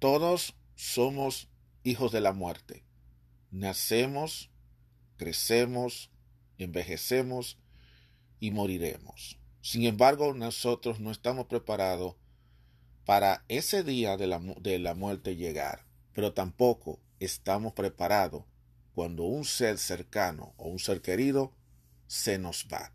Todos somos hijos de la muerte. Nacemos, crecemos, envejecemos y moriremos. Sin embargo, nosotros no estamos preparados para ese día de la, muerte llegar, pero tampoco estamos preparados cuando un ser cercano o un ser querido se nos va.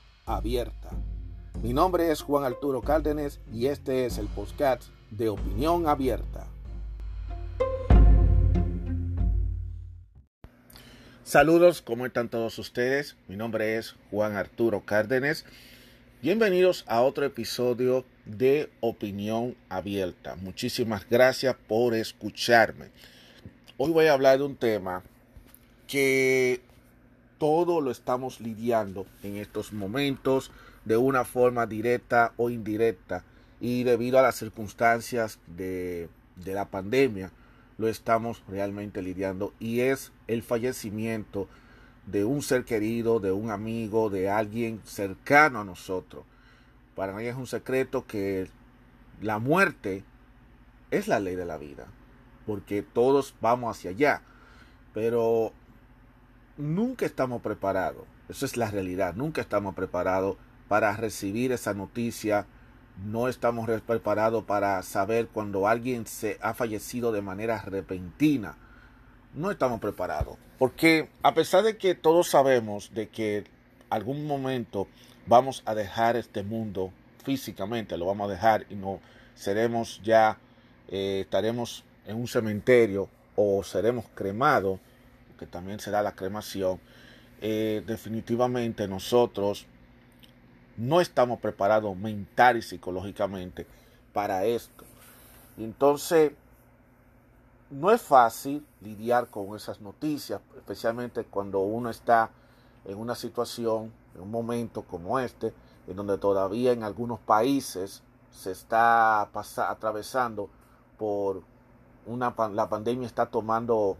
abierta. Mi nombre es Juan Arturo Cárdenas y este es el podcast de Opinión Abierta. Saludos, ¿cómo están todos ustedes? Mi nombre es Juan Arturo Cárdenas. Bienvenidos a otro episodio de Opinión Abierta. Muchísimas gracias por escucharme. Hoy voy a hablar de un tema que todo lo estamos lidiando en estos momentos de una forma directa o indirecta. Y debido a las circunstancias de, la pandemia lo estamos realmente lidiando. Y es el fallecimiento de un ser querido, de un amigo, de alguien cercano a nosotros. Para mí es un secreto que la muerte es la ley de la vida, porque todos vamos hacia allá, pero nunca estamos preparados. Eso es la realidad. Nunca estamos preparados para recibir esa noticia. No estamos preparados para saber cuando alguien se ha fallecido de manera repentina. No estamos preparados. Porque a pesar de que todos sabemos de que algún momento vamos a dejar este mundo físicamente, lo vamos a dejar y no seremos ya, eh, estaremos en un cementerio o seremos cremados, que también será la cremación, eh, definitivamente nosotros no estamos preparados mental y psicológicamente para esto. Entonces, no es fácil lidiar con esas noticias, especialmente cuando uno está en una situación, en un momento como este, en donde todavía en algunos países se está atravesando por una la pandemia está tomando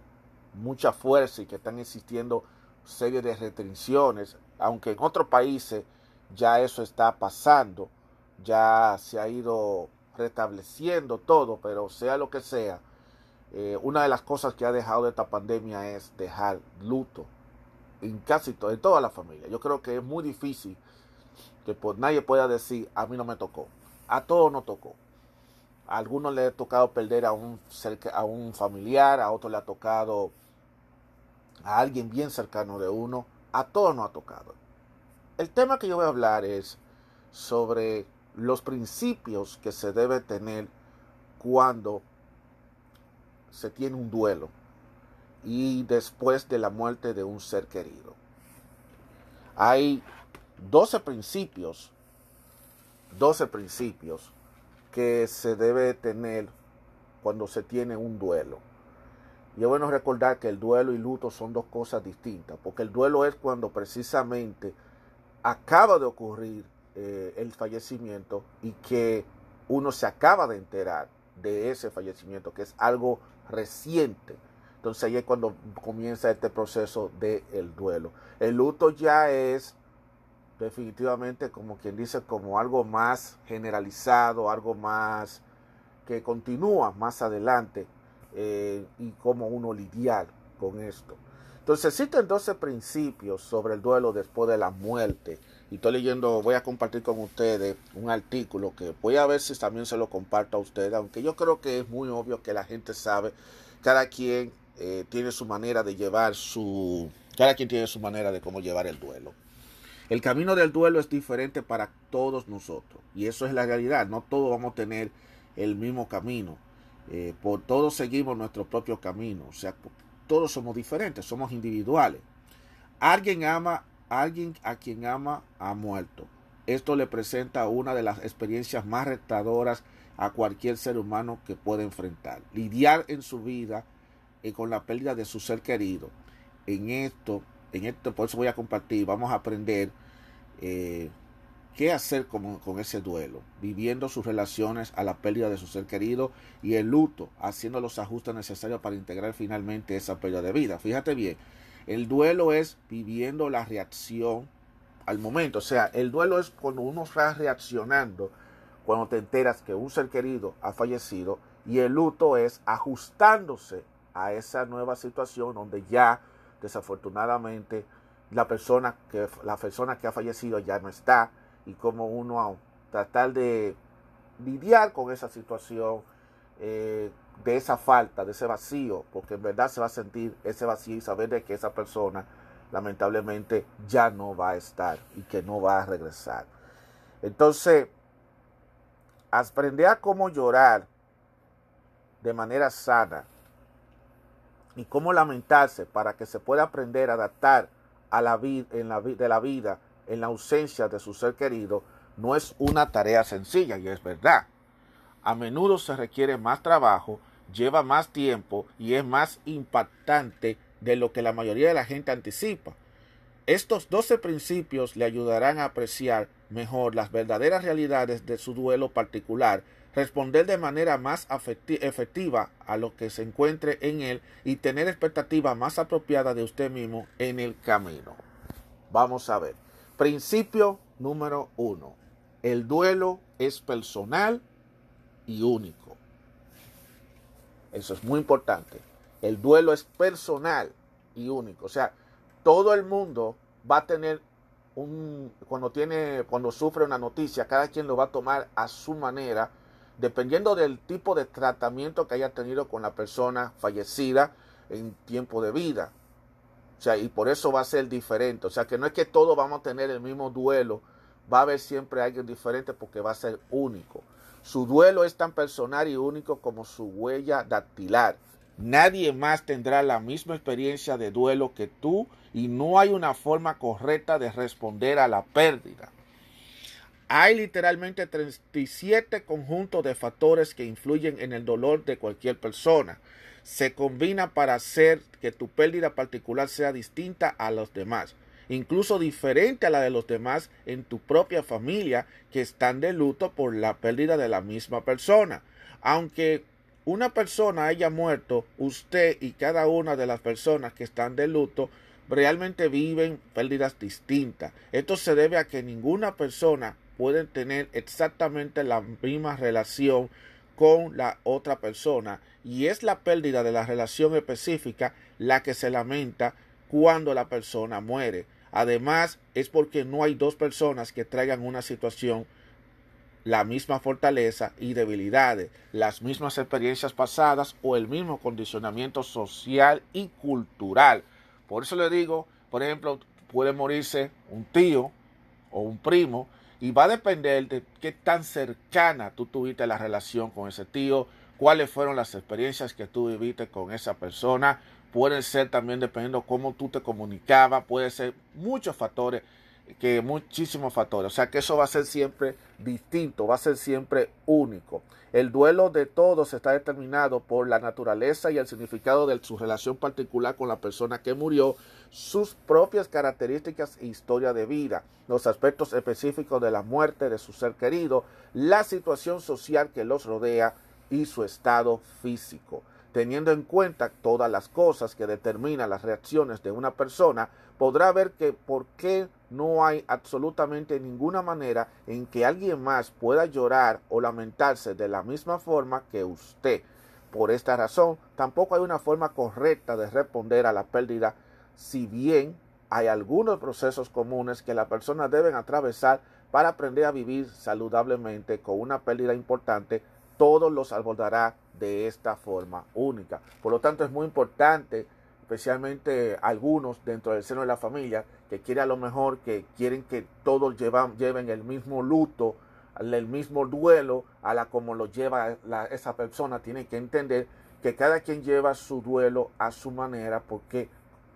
mucha fuerza y que están existiendo serie de restricciones, aunque en otros países ya eso está pasando, ya se ha ido restableciendo todo, pero sea lo que sea, eh, una de las cosas que ha dejado esta pandemia es dejar luto en casi todo, en toda la familia. Yo creo que es muy difícil que nadie pueda decir, a mí no me tocó, a todos nos tocó. A algunos le ha tocado perder a un, a un familiar, a otros le ha tocado a alguien bien cercano de uno, a todos nos ha tocado. El tema que yo voy a hablar es sobre los principios que se debe tener cuando se tiene un duelo y después de la muerte de un ser querido. Hay 12 principios, 12 principios que se debe tener cuando se tiene un duelo. Y es bueno recordar que el duelo y luto son dos cosas distintas, porque el duelo es cuando precisamente acaba de ocurrir eh, el fallecimiento y que uno se acaba de enterar de ese fallecimiento, que es algo reciente. Entonces ahí es cuando comienza este proceso del el duelo. El luto ya es definitivamente como quien dice, como algo más generalizado, algo más que continúa más adelante eh, y cómo uno lidiar con esto. Entonces existen 12 principios sobre el duelo después de la muerte. Y estoy leyendo, voy a compartir con ustedes un artículo que voy a ver si también se lo comparto a ustedes, aunque yo creo que es muy obvio que la gente sabe, cada quien eh, tiene su manera de llevar su, cada quien tiene su manera de cómo llevar el duelo. El camino del duelo es diferente para todos nosotros y eso es la realidad, no todos vamos a tener el mismo camino. Eh, por todos seguimos nuestro propio camino, o sea, todos somos diferentes, somos individuales. Alguien ama, alguien a quien ama ha muerto. esto le presenta una de las experiencias más retadoras a cualquier ser humano que pueda enfrentar. Lidiar en su vida eh, con la pérdida de su ser querido. En esto, en esto, por eso voy a compartir, vamos a aprender eh, qué hacer con, con, ese duelo, viviendo sus relaciones a la pérdida de su ser querido y el luto, haciendo los ajustes necesarios para integrar finalmente esa pérdida de vida. Fíjate bien, el duelo es viviendo la reacción al momento. O sea, el duelo es cuando uno está reaccionando, cuando te enteras que un ser querido ha fallecido, y el luto es ajustándose a esa nueva situación donde ya desafortunadamente la persona que la persona que ha fallecido ya no está y como uno tratar de lidiar con esa situación eh, de esa falta, de ese vacío, porque en verdad se va a sentir ese vacío y saber de que esa persona lamentablemente ya no va a estar y que no va a regresar. Entonces, aprender a cómo llorar de manera sana y cómo lamentarse para que se pueda aprender a adaptar a la vida en la de la vida en la ausencia de su ser querido no es una tarea sencilla y es verdad. A menudo se requiere más trabajo, lleva más tiempo y es más impactante de lo que la mayoría de la gente anticipa. Estos 12 principios le ayudarán a apreciar mejor las verdaderas realidades de su duelo particular, responder de manera más efectiva a lo que se encuentre en él y tener expectativa más apropiada de usted mismo en el camino. Vamos a ver. Principio número uno. El duelo es personal y único. Eso es muy importante. El duelo es personal y único. O sea, todo el mundo va a tener un cuando tiene cuando sufre una noticia, cada quien lo va a tomar a su manera, dependiendo del tipo de tratamiento que haya tenido con la persona fallecida en tiempo de vida. O sea, y por eso va a ser diferente. O sea, que no es que todos vamos a tener el mismo duelo, va a haber siempre alguien diferente porque va a ser único. Su duelo es tan personal y único como su huella dactilar. Nadie más tendrá la misma experiencia de duelo que tú y no hay una forma correcta de responder a la pérdida. Hay literalmente 37 conjuntos de factores que influyen en el dolor de cualquier persona. Se combina para hacer que tu pérdida particular sea distinta a los demás, incluso diferente a la de los demás en tu propia familia que están de luto por la pérdida de la misma persona. Aunque una persona haya muerto, usted y cada una de las personas que están de luto realmente viven pérdidas distintas. Esto se debe a que ninguna persona puede tener exactamente la misma relación con la otra persona y es la pérdida de la relación específica la que se lamenta cuando la persona muere. Además, es porque no hay dos personas que traigan una situación la misma fortaleza y debilidades, las mismas experiencias pasadas o el mismo condicionamiento social y cultural. Por eso le digo, por ejemplo, puede morirse un tío o un primo y va a depender de qué tan cercana tú tuviste la relación con ese tío, cuáles fueron las experiencias que tú viviste con esa persona. Puede ser también dependiendo cómo tú te comunicabas, puede ser muchos factores que muchísimos factores. O sea que eso va a ser siempre distinto, va a ser siempre único. El duelo de todos está determinado por la naturaleza y el significado de su relación particular con la persona que murió, sus propias características e historia de vida, los aspectos específicos de la muerte de su ser querido, la situación social que los rodea y su estado físico. Teniendo en cuenta todas las cosas que determinan las reacciones de una persona, podrá ver que por qué no hay absolutamente ninguna manera en que alguien más pueda llorar o lamentarse de la misma forma que usted. Por esta razón, tampoco hay una forma correcta de responder a la pérdida, si bien hay algunos procesos comunes que las personas deben atravesar para aprender a vivir saludablemente con una pérdida importante, todos los abordará de esta forma única. Por lo tanto, es muy importante, especialmente algunos dentro del seno de la familia, que quieren a lo mejor, que quieren que todos llevan, lleven el mismo luto, el mismo duelo, a la como lo lleva esa persona, tienen que entender que cada quien lleva su duelo a su manera, porque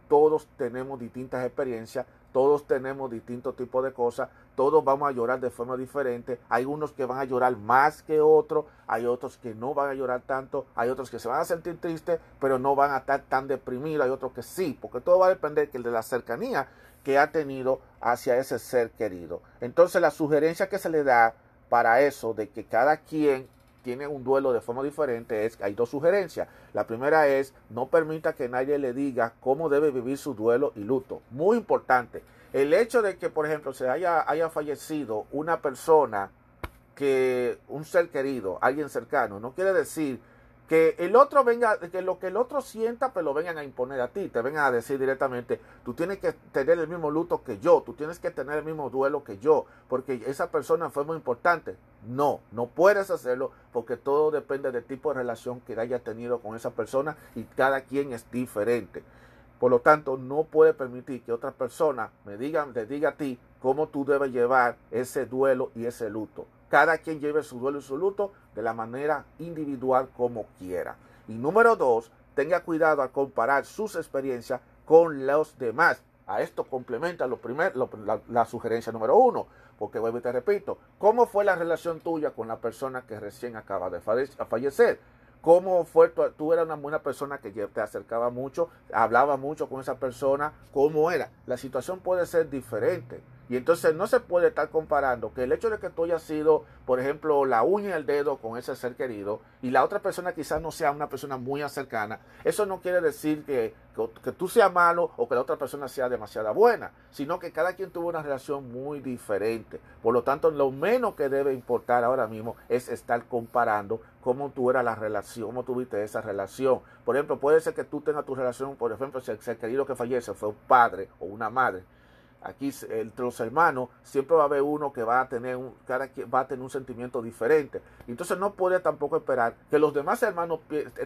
todos tenemos distintas experiencias, todos tenemos distintos tipos de cosas, todos vamos a llorar de forma diferente, hay unos que van a llorar más que otros, hay otros que no van a llorar tanto, hay otros que se van a sentir tristes, pero no van a estar tan deprimidos, hay otros que sí, porque todo va a depender de la cercanía que ha tenido hacia ese ser querido. Entonces la sugerencia que se le da para eso, de que cada quien tiene un duelo de forma diferente, es hay dos sugerencias. La primera es no permita que nadie le diga cómo debe vivir su duelo y luto. Muy importante. El hecho de que, por ejemplo, se haya, haya fallecido una persona que un ser querido, alguien cercano, no quiere decir que el otro venga, que lo que el otro sienta, pues lo vengan a imponer a ti, te vengan a decir directamente, tú tienes que tener el mismo luto que yo, tú tienes que tener el mismo duelo que yo, porque esa persona fue muy importante. No, no puedes hacerlo porque todo depende del tipo de relación que haya tenido con esa persona y cada quien es diferente. Por lo tanto, no puede permitir que otra persona me diga, te diga a ti cómo tú debes llevar ese duelo y ese luto. Cada quien lleve su duelo y su luto de la manera individual como quiera. Y número dos, tenga cuidado al comparar sus experiencias con los demás. A esto complementa lo la, sugerencia número uno, porque vuelvo y te repito, ¿cómo fue la relación tuya con la persona que recién acaba de fallecer? ¿Cómo fue? Tú, tú eras una buena persona que te acercaba mucho, hablaba mucho con esa persona, ¿cómo era? La situación puede ser diferente. Y entonces no se puede estar comparando que el hecho de que tú hayas sido, por ejemplo, la uña y el dedo con ese ser querido y la otra persona quizás no sea una persona muy cercana, eso no quiere decir que, que, tú seas malo o que la otra persona sea demasiado buena, sino que cada quien tuvo una relación muy diferente. Por lo tanto, lo menos que debe importar ahora mismo es estar comparando cómo tú era la relación, cómo tuviste esa relación. Por ejemplo, puede ser que tú tengas tu relación, por ejemplo, si el ser querido que fallece fue un padre o una madre aquí entre los hermanos siempre va a haber uno que va a tener un, cada va a tener un sentimiento diferente. Entonces no puede tampoco esperar que los demás hermanos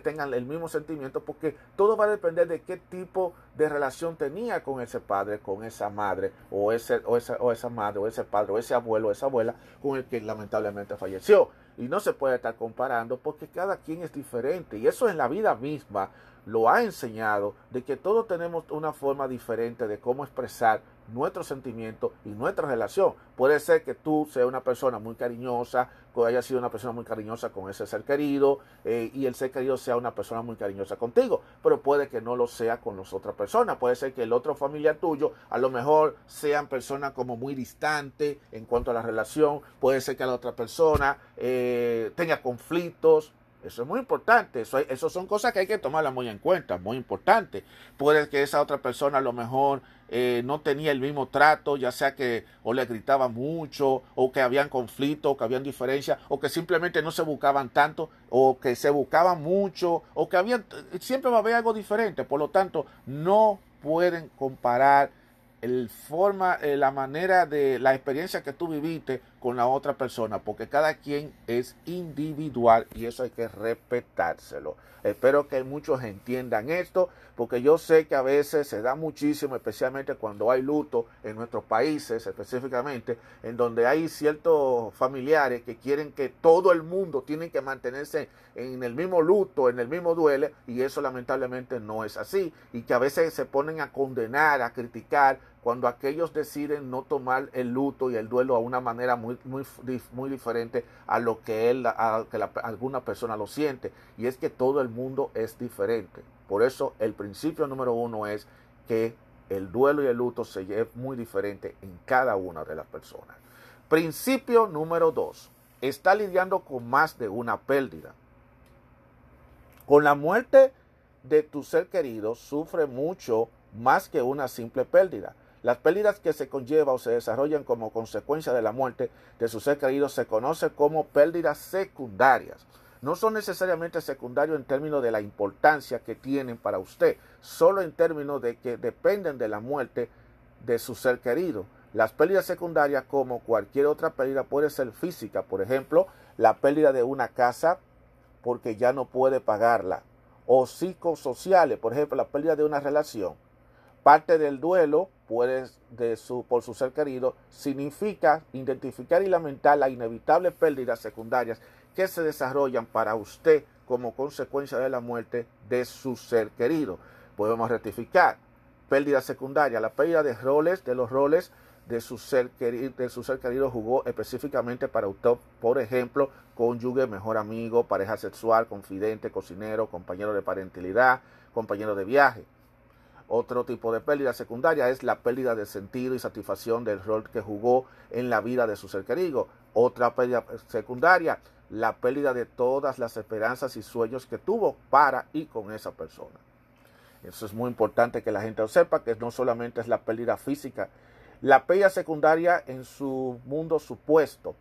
tengan el mismo sentimiento porque todo va a depender de qué tipo de relación tenía con ese padre, con esa madre, o ese, o esa, o esa madre, o ese padre, o ese abuelo, o esa abuela con el que lamentablemente falleció. Y no se puede estar comparando porque cada quien es diferente. Y eso en la vida misma lo ha enseñado de que todos tenemos una forma diferente de cómo expresar nuestros sentimientos y nuestra relación. Puede ser que tú seas una persona muy cariñosa, que haya sido una persona muy cariñosa con ese ser querido eh, y el ser querido sea una persona muy cariñosa contigo, pero puede que no lo sea con las otras personas. Puede ser que el otro familiar tuyo a lo mejor sean personas como muy distantes en cuanto a la relación. Puede ser que la otra persona eh, tenga conflictos eso es muy importante. Eso, son cosas que hay que tomarlas muy en cuenta, muy importante. Puede que esa otra persona a lo mejor eh, no tenía el mismo trato, ya sea que o le gritaba mucho, o que habían conflictos, o que habían diferencias, o que simplemente no se buscaban tanto, o que se buscaban mucho, o que habían, siempre va a haber algo diferente. Por lo tanto, no pueden comparar el forma, eh, la manera de la experiencia que tú viviste con la otra persona, porque cada quien es individual y eso hay que respetárselo. Espero que muchos entiendan esto, porque yo sé que a veces se da muchísimo, especialmente cuando hay luto en nuestros países, específicamente, en donde hay ciertos familiares que quieren que todo el mundo tiene que mantenerse en el mismo luto, en el mismo duelo, y eso lamentablemente no es así, y que a veces se ponen a condenar, a criticar, cuando aquellos deciden no tomar el luto y el duelo a una manera muy, muy, muy diferente a lo que, él, a, que alguna persona lo siente. Y es que todo el mundo es diferente. Por eso el principio número uno es que el duelo y el luto se lleva muy diferente en cada una de las personas. Principio número dos. Está lidiando con más de una pérdida. Con la muerte de tu ser querido sufre mucho más que una simple pérdida. Las pérdidas que se conlleva o se desarrollan como consecuencia de la muerte de su ser querido se conocen como pérdidas secundarias. No son necesariamente secundarios en términos de la importancia que tienen para usted, solo en términos de que dependen de la muerte de su ser querido. Las pérdidas secundarias, como cualquier otra pérdida, puede ser física, por ejemplo, la pérdida de una casa porque ya no puede pagarla, o psicosociales, por ejemplo, la pérdida de una relación Parte del duelo puede, de su, por su ser querido significa identificar y lamentar las inevitables pérdidas secundarias que se desarrollan para usted como consecuencia de la muerte de su ser querido. Podemos rectificar. pérdida secundaria, la pérdida de roles, de los roles de su ser querido, de su ser querido jugó específicamente para usted, por ejemplo, cónyuge, mejor amigo, pareja sexual, confidente, cocinero, compañero de parentalidad, compañero de viaje. Otro tipo de pérdida secundaria es la pérdida de sentido y satisfacción del rol que jugó en la vida de su ser querido. Otra pérdida secundaria, la pérdida de todas las esperanzas y sueños que tuvo para y con esa persona. Eso es muy importante que la gente sepa, que no solamente es la pérdida física, la pérdida secundaria en su mundo supuesto.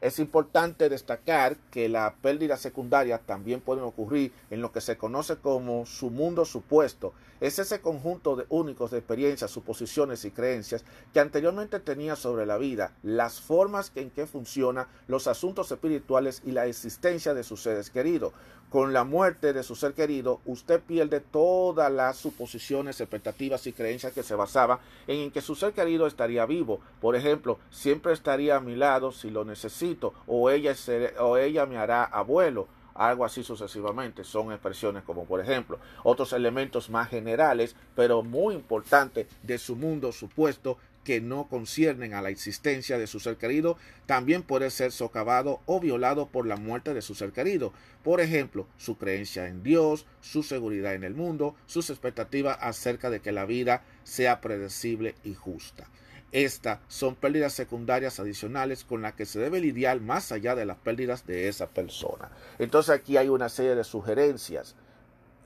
Es importante destacar que la pérdida secundaria también puede ocurrir en lo que se conoce como su mundo supuesto. Es ese conjunto de únicos de experiencias, suposiciones y creencias que anteriormente tenía sobre la vida, las formas en que funciona, los asuntos espirituales y la existencia de sus seres queridos con la muerte de su ser querido, usted pierde todas las suposiciones, expectativas y creencias que se basaban en que su ser querido estaría vivo. Por ejemplo, siempre estaría a mi lado si lo necesito, o ella, o ella me hará abuelo, algo así sucesivamente. Son expresiones como, por ejemplo, otros elementos más generales, pero muy importantes de su mundo supuesto que no conciernen a la existencia de su ser querido también puede ser socavado o violado por la muerte de su ser querido. Por ejemplo, su creencia en Dios, su seguridad en el mundo, sus expectativas acerca de que la vida sea predecible y justa. Estas son pérdidas secundarias adicionales con las que se debe lidiar más allá de las pérdidas de esa persona. Entonces aquí hay una serie de sugerencias,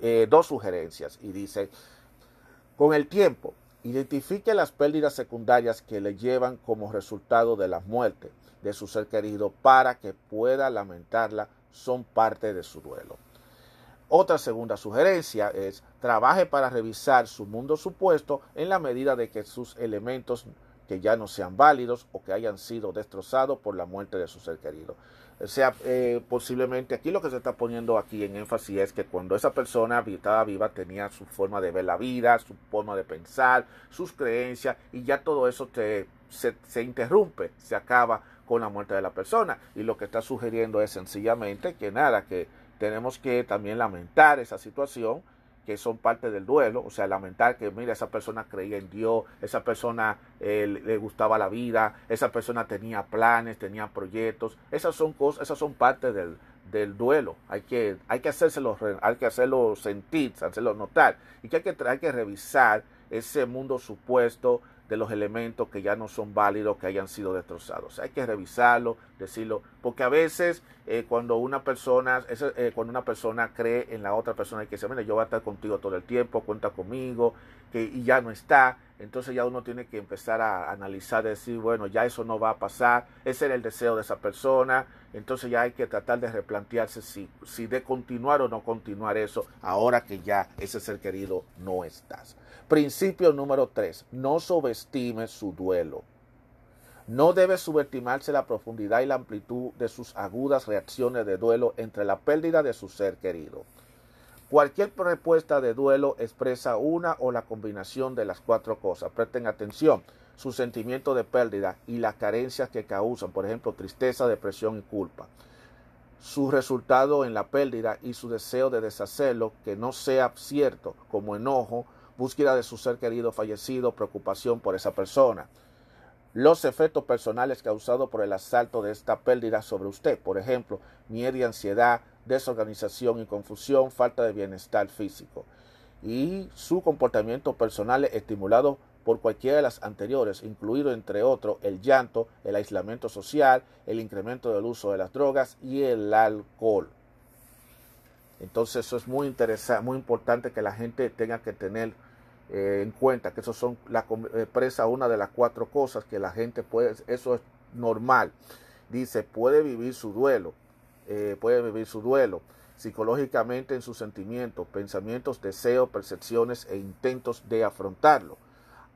eh, dos sugerencias, y dice, con el tiempo, Identifique las pérdidas secundarias que le llevan como resultado de la muerte de su ser querido para que pueda lamentarla, son parte de su duelo. Otra segunda sugerencia es trabaje para revisar su mundo supuesto en la medida de que sus elementos que ya no sean válidos o que hayan sido destrozados por la muerte de su ser querido. O sea, eh, posiblemente aquí lo que se está poniendo aquí en énfasis es que cuando esa persona estaba viva tenía su forma de ver la vida, su forma de pensar, sus creencias y ya todo eso te, se, se interrumpe, se acaba con la muerte de la persona. Y lo que está sugiriendo es sencillamente que nada, que tenemos que también lamentar esa situación que son parte del duelo, o sea, lamentar que, mira, esa persona creía en Dios, esa persona eh, le gustaba la vida, esa persona tenía planes, tenía proyectos, esas son cosas, esas son parte del, del duelo, hay que, hay que hacérselo, hay que hacerlo sentir, hacerlo notar, y que hay que, hay que revisar ese mundo supuesto, de los elementos que ya no son válidos, que hayan sido destrozados. Hay que revisarlo, decirlo, porque a veces eh, cuando una persona, eh, cuando una persona cree en la otra persona y que dice, mira, yo voy a estar contigo todo el tiempo, cuenta conmigo, que y ya no está, entonces ya uno tiene que empezar a analizar, decir, bueno, ya eso no va a pasar, ese era el deseo de esa persona, entonces ya hay que tratar de replantearse si, si de continuar o no continuar eso, ahora que ya ese ser querido no estás. Principio número 3. No subestime su duelo. No debe subestimarse la profundidad y la amplitud de sus agudas reacciones de duelo entre la pérdida de su ser querido. Cualquier respuesta de duelo expresa una o la combinación de las cuatro cosas. Presten atención. Su sentimiento de pérdida y las carencias que causan, por ejemplo, tristeza, depresión y culpa. Su resultado en la pérdida y su deseo de deshacerlo, que no sea cierto, como enojo, búsqueda de su ser querido fallecido, preocupación por esa persona. Los efectos personales causados por el asalto de esta pérdida sobre usted, por ejemplo, miedo y ansiedad, desorganización y confusión, falta de bienestar físico. Y su comportamiento personal estimulado por cualquiera de las anteriores, incluido entre otros el llanto, el aislamiento social, el incremento del uso de las drogas y el alcohol. Entonces eso es muy interesante, muy importante que la gente tenga que tener eh, en cuenta que eso son la expresa una de las cuatro cosas que la gente puede, eso es normal. Dice, puede vivir su duelo, eh, puede vivir su duelo psicológicamente en sus sentimientos, pensamientos, deseos, percepciones e intentos de afrontarlo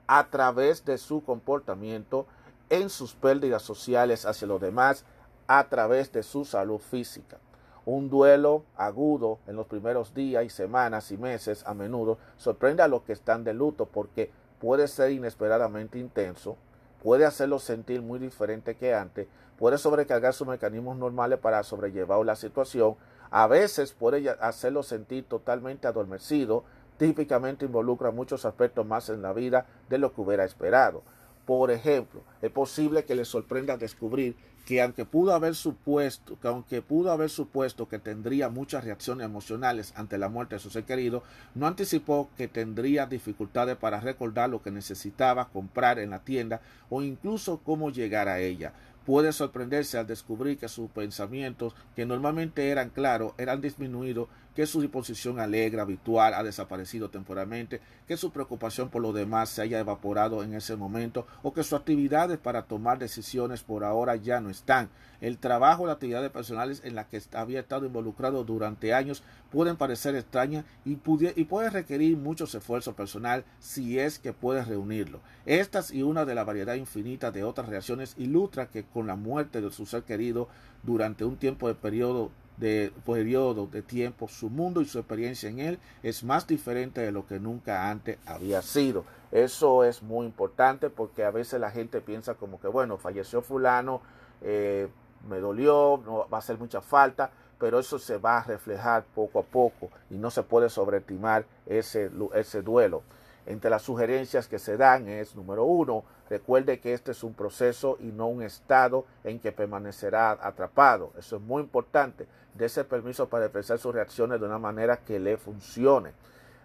a través de su comportamiento en sus pérdidas sociales hacia los demás, a través de su salud física. Un duelo agudo en los primeros días y semanas y meses a menudo sorprende a los que están de luto porque puede ser inesperadamente intenso, puede hacerlo sentir muy diferente que antes, puede sobrecargar sus mecanismos normales para sobrellevar la situación, a veces puede hacerlo sentir totalmente adormecido, típicamente involucra muchos aspectos más en la vida de lo que hubiera esperado. Por ejemplo, es posible que le sorprenda descubrir que aunque pudo haber supuesto, que aunque pudo haber supuesto que tendría muchas reacciones emocionales ante la muerte de su ser querido, no anticipó que tendría dificultades para recordar lo que necesitaba comprar en la tienda o incluso cómo llegar a ella. Puede sorprenderse al descubrir que sus pensamientos, que normalmente eran claros, eran disminuidos que su disposición alegre habitual ha desaparecido temporalmente, que su preocupación por lo demás se haya evaporado en ese momento o que sus actividades para tomar decisiones por ahora ya no están. El trabajo y las actividades personales en las que había estado involucrado durante años pueden parecer extrañas y, y puede requerir muchos esfuerzos personal si es que puedes reunirlo. Estas y una de la variedad infinita de otras reacciones ilustra que con la muerte de su ser querido durante un tiempo de periodo de periodo de tiempo, su mundo y su experiencia en él es más diferente de lo que nunca antes había sido. Eso es muy importante porque a veces la gente piensa como que, bueno, falleció fulano, eh, me dolió, no va a hacer mucha falta, pero eso se va a reflejar poco a poco y no se puede sobreestimar ese, ese duelo. Entre las sugerencias que se dan es, número uno, recuerde que este es un proceso y no un estado en que permanecerá atrapado. Eso es muy importante. Dese permiso para expresar sus reacciones de una manera que le funcione.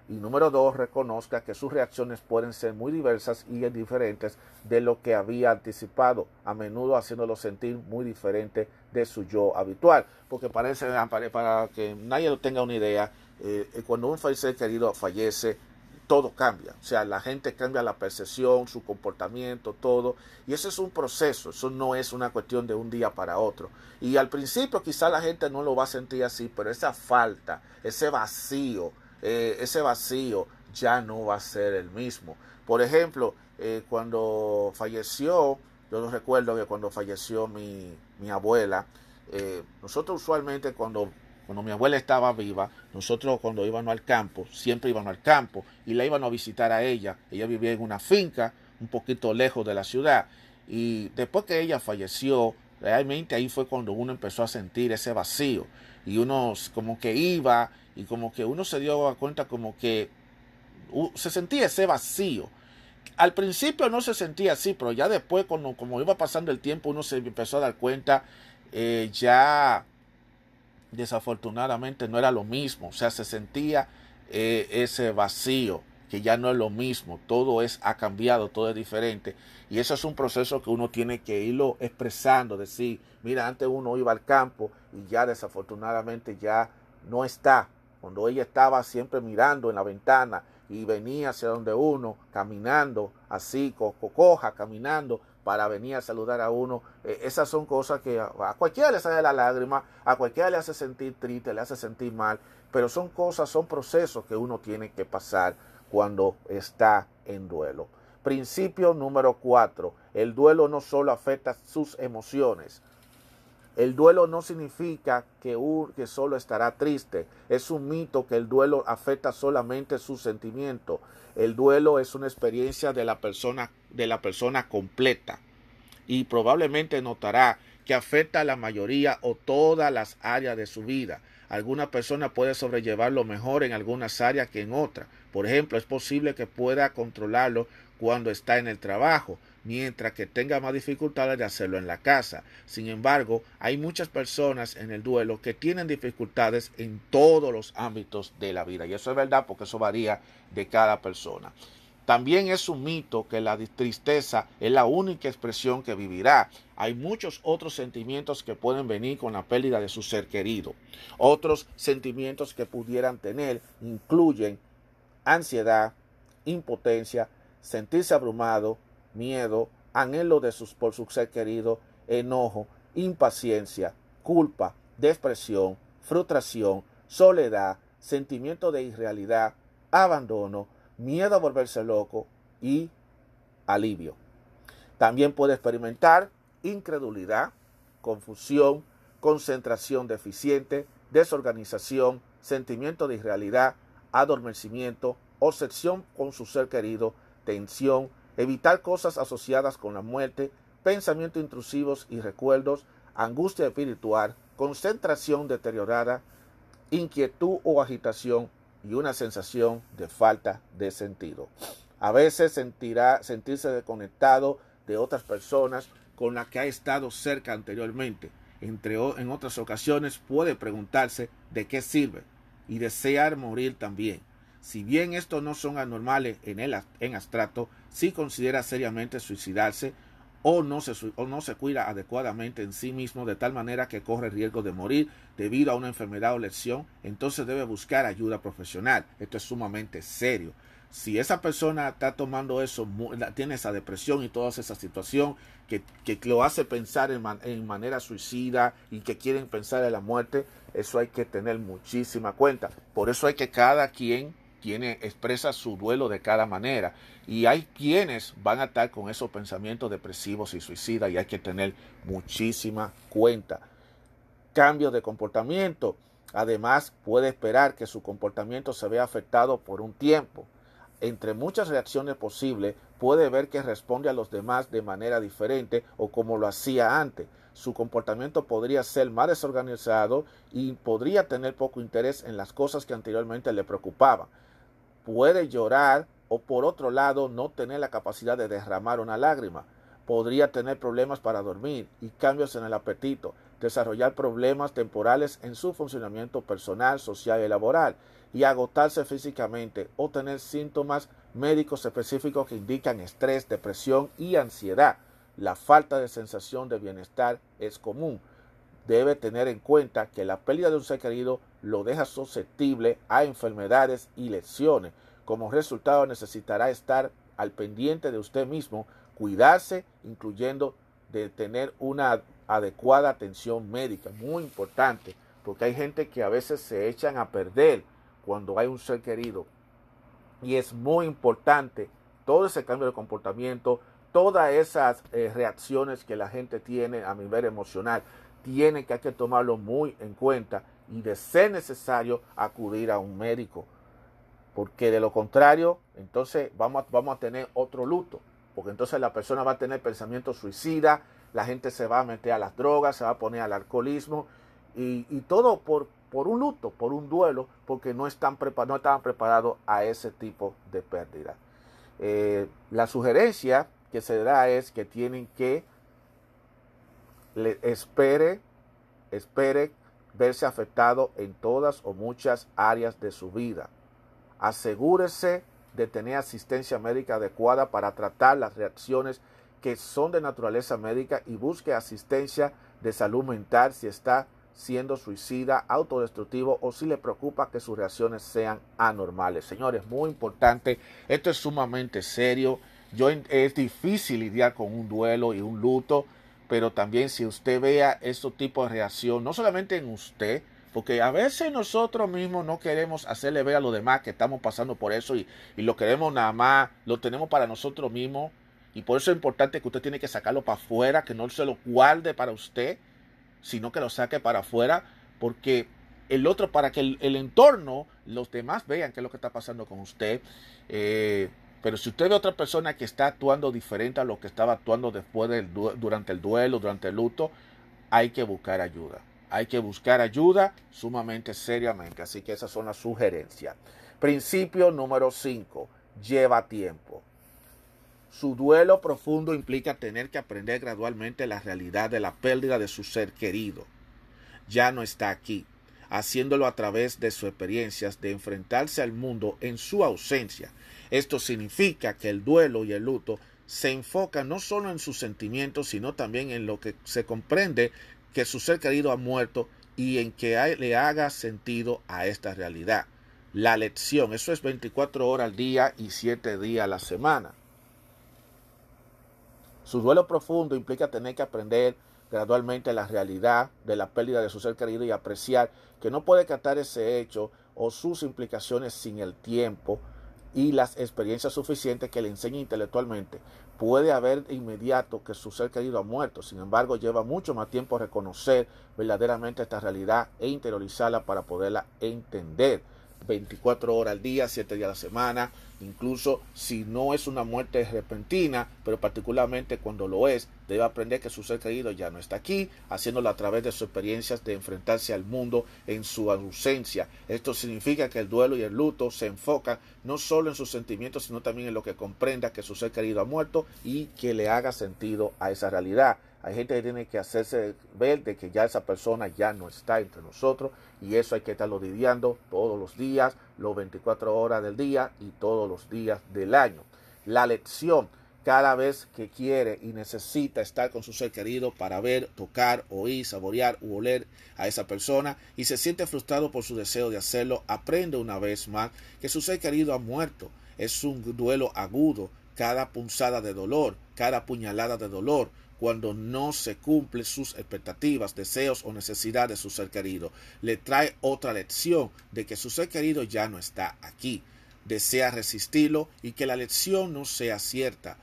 Y número dos, reconozca que sus reacciones pueden ser muy diversas y diferentes de lo que había anticipado, a menudo haciéndolo sentir muy diferente de su yo habitual. Porque parece, para que nadie tenga una idea, eh, cuando un ser querido fallece, todo cambia. O sea, la gente cambia la percepción, su comportamiento, todo. Y eso es un proceso, eso no es una cuestión de un día para otro. Y al principio quizá la gente no lo va a sentir así, pero esa falta, ese vacío, eh, ese vacío ya no va a ser el mismo. Por ejemplo, eh, cuando falleció, yo recuerdo que cuando falleció mi, mi abuela, eh, nosotros usualmente cuando cuando mi abuela estaba viva, nosotros cuando íbamos al campo, siempre íbamos al campo y la íbamos a visitar a ella. Ella vivía en una finca un poquito lejos de la ciudad. Y después que ella falleció, realmente ahí fue cuando uno empezó a sentir ese vacío. Y uno como que iba y como que uno se dio cuenta como que se sentía ese vacío. Al principio no se sentía así, pero ya después, cuando, como iba pasando el tiempo, uno se empezó a dar cuenta eh, ya desafortunadamente no era lo mismo, o sea, se sentía eh, ese vacío que ya no es lo mismo, todo es ha cambiado, todo es diferente. Y eso es un proceso que uno tiene que irlo expresando, decir, mira, antes uno iba al campo y ya desafortunadamente ya no está, cuando ella estaba siempre mirando en la ventana y venía hacia donde uno, caminando así, coja, caminando, para venir a saludar a uno. Eh, esas son cosas que a, cualquiera le sale la lágrima, a cualquiera le hace sentir triste, le hace sentir mal, pero son cosas, son procesos que uno tiene que pasar cuando está en duelo. Principio número cuatro. El duelo no solo afecta sus emociones. El duelo no significa que, que solo estará triste. Es un mito que el duelo afecta solamente sus sentimientos. El duelo es una experiencia de la persona, de la persona completa y probablemente notará que afecta a la mayoría o todas las áreas de su vida. Alguna persona puede sobrellevarlo mejor en algunas áreas que en otras. Por ejemplo, es posible que pueda controlarlo cuando está en el trabajo, mientras que tenga más dificultades de hacerlo en la casa. Sin embargo, hay muchas personas en el duelo que tienen dificultades en todos los ámbitos de la vida. Y eso es verdad porque eso varía de cada persona. También es un mito que la tristeza es la única expresión que vivirá. Hay muchos otros sentimientos que pueden venir con la pérdida de su ser querido. Otros sentimientos que pudieran tener incluyen ansiedad, impotencia, sentirse abrumado, miedo, anhelo de sus, por su ser querido, enojo, impaciencia, culpa, depresión, frustración, soledad, sentimiento de irrealidad, abandono, miedo a volverse loco y alivio. También puede experimentar incredulidad, confusión, concentración deficiente, desorganización, sentimiento de irrealidad, adormecimiento, obsesión con su ser querido, tensión, evitar cosas asociadas con la muerte, pensamientos intrusivos y recuerdos, angustia espiritual, concentración deteriorada, inquietud o agitación, y una sensación de falta de sentido. A veces sentirá sentirse desconectado de otras personas con las que ha estado cerca anteriormente. Entre, en otras ocasiones puede preguntarse de qué sirve y desear morir también. Si bien estos no son anormales en, el, en abstracto, si considera seriamente suicidarse o no, se, o no se cuida adecuadamente en sí mismo de tal manera que corre riesgo de morir debido a una enfermedad o lesión, entonces debe buscar ayuda profesional. Esto es sumamente serio. Si esa persona está tomando eso, tiene esa depresión y toda esa situación que, que lo hace pensar en, en, manera suicida y que quieren pensar en la muerte, eso hay que tener muchísima cuenta. Por eso hay que cada quien tiene, expresa su duelo de cada manera. Y hay quienes van a estar con esos pensamientos depresivos y suicidas y hay que tener muchísima cuenta. Cambio de comportamiento. Además, puede esperar que su comportamiento se vea afectado por un tiempo. Entre muchas reacciones posibles, puede ver que responde a los demás de manera diferente o como lo hacía antes. Su comportamiento podría ser más desorganizado y podría tener poco interés en las cosas que anteriormente le preocupaban puede llorar o por otro lado no tener la capacidad de derramar una lágrima. Podría tener problemas para dormir y cambios en el apetito, desarrollar problemas temporales en su funcionamiento personal, social y laboral, y agotarse físicamente o tener síntomas médicos específicos que indican estrés, depresión y ansiedad. La falta de sensación de bienestar es común. Debe tener en cuenta que la pérdida de un ser querido lo deja susceptible a enfermedades y lesiones. Como resultado necesitará estar al pendiente de usted mismo, cuidarse, incluyendo de tener una adecuada atención médica, muy importante, porque hay gente que a veces se echan a perder cuando hay un ser querido. Y es muy importante todo ese cambio de comportamiento, todas esas eh, reacciones que la gente tiene a nivel emocional, tiene que hay que tomarlo muy en cuenta y de ser necesario acudir a un médico. Porque de lo contrario, entonces vamos a, vamos a tener otro luto. Porque entonces la persona va a tener pensamientos suicida, la gente se va a meter a las drogas, se va a poner al alcoholismo y, todo por, por un luto, por un duelo, porque no, están no estaban preparados a ese tipo de pérdida. Eh, la sugerencia que se da es que tienen que espere, espere verse afectado en todas o muchas áreas de su vida. Asegúrese de tener asistencia médica adecuada para tratar las reacciones que son de naturaleza médica y busque asistencia de salud mental si está siendo suicida, autodestructivo o si le preocupa que sus reacciones sean anormales. Señores, muy importante, esto es sumamente serio. Yo, es difícil lidiar con un duelo y un luto pero también si usted vea estos tipos de reacción, no solamente en usted, porque a veces nosotros mismos no queremos hacerle ver a los demás que estamos pasando por eso y, lo queremos nada más, lo tenemos para nosotros mismos. Y por eso es importante que usted tiene que sacarlo para afuera, que no se lo guarde para usted, sino que lo saque para afuera, porque el otro, para que el, entorno, los demás vean qué es lo que está pasando con usted. Eh, pero si usted ve a otra persona que está actuando diferente a lo que estaba actuando después del durante el duelo, durante el luto, hay que buscar ayuda. Hay que buscar ayuda sumamente seriamente. Así que esas son las sugerencias. Principio número 5. Lleva tiempo. Su duelo profundo implica tener que aprender gradualmente la realidad de la pérdida de su ser querido. Ya no está aquí, haciéndolo a través de sus experiencias de enfrentarse al mundo en su ausencia esto significa que el duelo y el luto se enfocan no solo en sus sentimientos, sino también en lo que se comprende que su ser querido ha muerto y en que le haga sentido a esta realidad. La lección, eso es 24 horas al día y 7 días a la semana. Su duelo profundo implica tener que aprender gradualmente la realidad de la pérdida de su ser querido y apreciar que no puede captar ese hecho o sus implicaciones sin el tiempo, y las experiencias suficientes que le enseñe intelectualmente. Puede haber inmediato que su ser querido ha muerto, sin embargo lleva mucho más tiempo reconocer verdaderamente esta realidad e interiorizarla para poderla entender. 24 horas al día, 7 días a la semana, incluso si no es una muerte repentina, pero particularmente cuando lo es, debe aprender que su ser querido ya no está aquí, haciéndolo a través de sus experiencias de enfrentarse al mundo en su ausencia. Esto significa que el duelo y el luto se enfocan no solo en sus sentimientos, sino también en lo que comprenda que su ser querido ha muerto y que le haga sentido a esa realidad. Hay gente que tiene que hacerse ver de que ya esa persona ya no está entre nosotros y eso hay que estarlo lidiando todos los días, los 24 horas del día y todos los días del año. La lección cada vez que quiere y necesita estar con su ser querido para ver, tocar, oír, saborear u oler a esa persona y se siente frustrado por su deseo de hacerlo, aprende una vez más que su ser querido ha muerto. Es un duelo agudo, cada punzada de dolor, cada puñalada de dolor, cuando no se cumplen sus expectativas, deseos o necesidades de su ser querido. Le trae otra lección de que su ser querido ya no está aquí. Desea resistirlo y que la lección no sea cierta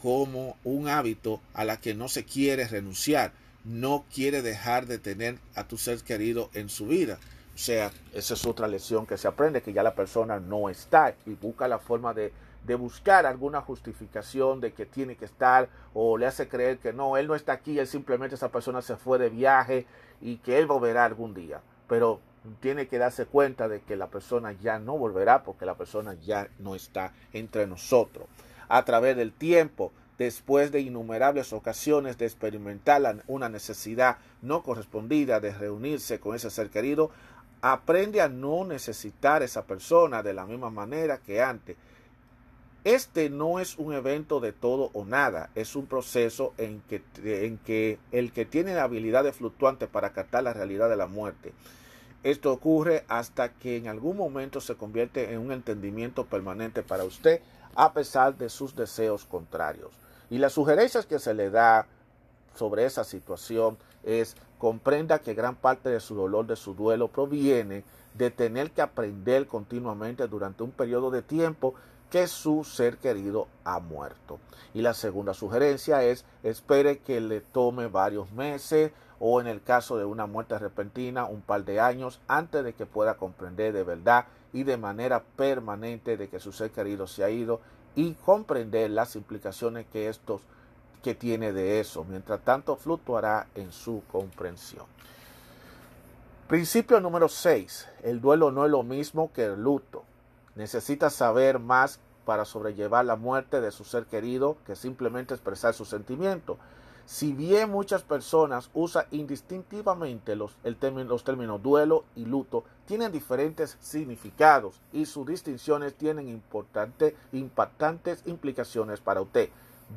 como un hábito a la que no se quiere renunciar. No quiere dejar de tener a tu ser querido en su vida. O sea, esa es otra lección que se aprende, que ya la persona no está y busca la forma de de buscar alguna justificación de que tiene que estar o le hace creer que no, él no está aquí, él simplemente esa persona se fue de viaje y que él volverá algún día. Pero tiene que darse cuenta de que la persona ya no volverá porque la persona ya no está entre nosotros. A través del tiempo, después de innumerables ocasiones de experimentar una necesidad no correspondida de reunirse con ese ser querido, aprende a no necesitar esa persona de la misma manera que antes este no es un evento de todo o nada, es un proceso en que, en que el que tiene la habilidad de fluctuante para captar la realidad de la muerte. Esto ocurre hasta que en algún momento se convierte en un entendimiento permanente para usted a pesar de sus deseos contrarios. Y las sugerencias que se le da sobre esa situación es comprenda que gran parte de su dolor, de su duelo, proviene de tener que aprender continuamente durante un periodo de tiempo que su ser querido ha muerto. Y la segunda sugerencia es espere que le tome varios meses o en el caso de una muerte repentina un par de años antes de que pueda comprender de verdad y de manera permanente de que su ser querido se ha ido y comprender las implicaciones que estos que tiene de eso. Mientras tanto fluctuará en su comprensión. Principio número 6. El duelo no es lo mismo que el luto necesita saber más para sobrellevar la muerte de su ser querido que simplemente expresar su sentimiento. Si bien muchas personas usan indistintivamente los, el los términos duelo y luto, tienen diferentes significados y sus distinciones tienen importante, impactantes implicaciones para usted.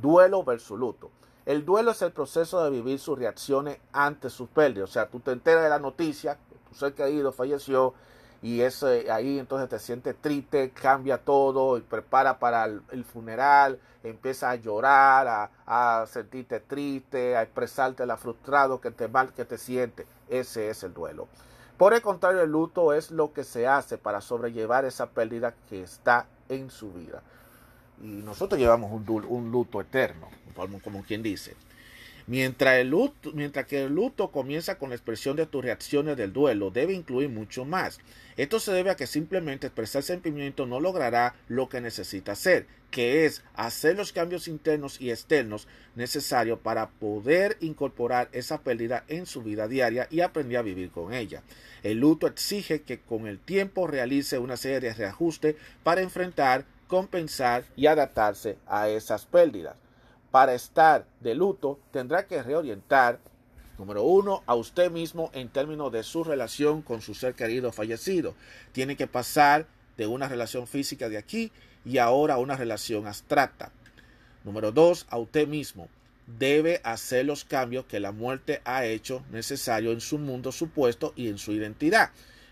Duelo versus luto. El duelo es el proceso de vivir sus reacciones ante su pérdida. O sea, tú te enteras de la noticia, tu ser querido falleció y eso ahí entonces te sientes triste, cambia todo y prepara para el, funeral, empieza a llorar, a, sentirte triste, a expresarte la frustrado que te mal que te sientes. Ese es el duelo. Por el contrario, el luto es lo que se hace para sobrellevar esa pérdida que está en su vida. Y nosotros llevamos un, un luto eterno, como quien dice. Mientras, que el luto comienza con la expresión de tus reacciones del duelo, debe incluir mucho más. Esto se debe a que simplemente expresar sentimiento no logrará lo que necesita hacer, que es hacer los cambios internos y externos necesarios para poder incorporar esa pérdida en su vida diaria y aprender a vivir con ella. El luto exige que con el tiempo realice una serie de reajustes para enfrentar, compensar y adaptarse a esas pérdidas para estar de luto tendrá que reorientar, número uno, a usted mismo en términos de su relación con su ser querido fallecido. Tiene que pasar de una relación física de aquí y ahora a una relación abstracta. Número dos, a usted mismo. Debe hacer los cambios que la muerte ha hecho necesario en su mundo supuesto y en su identidad.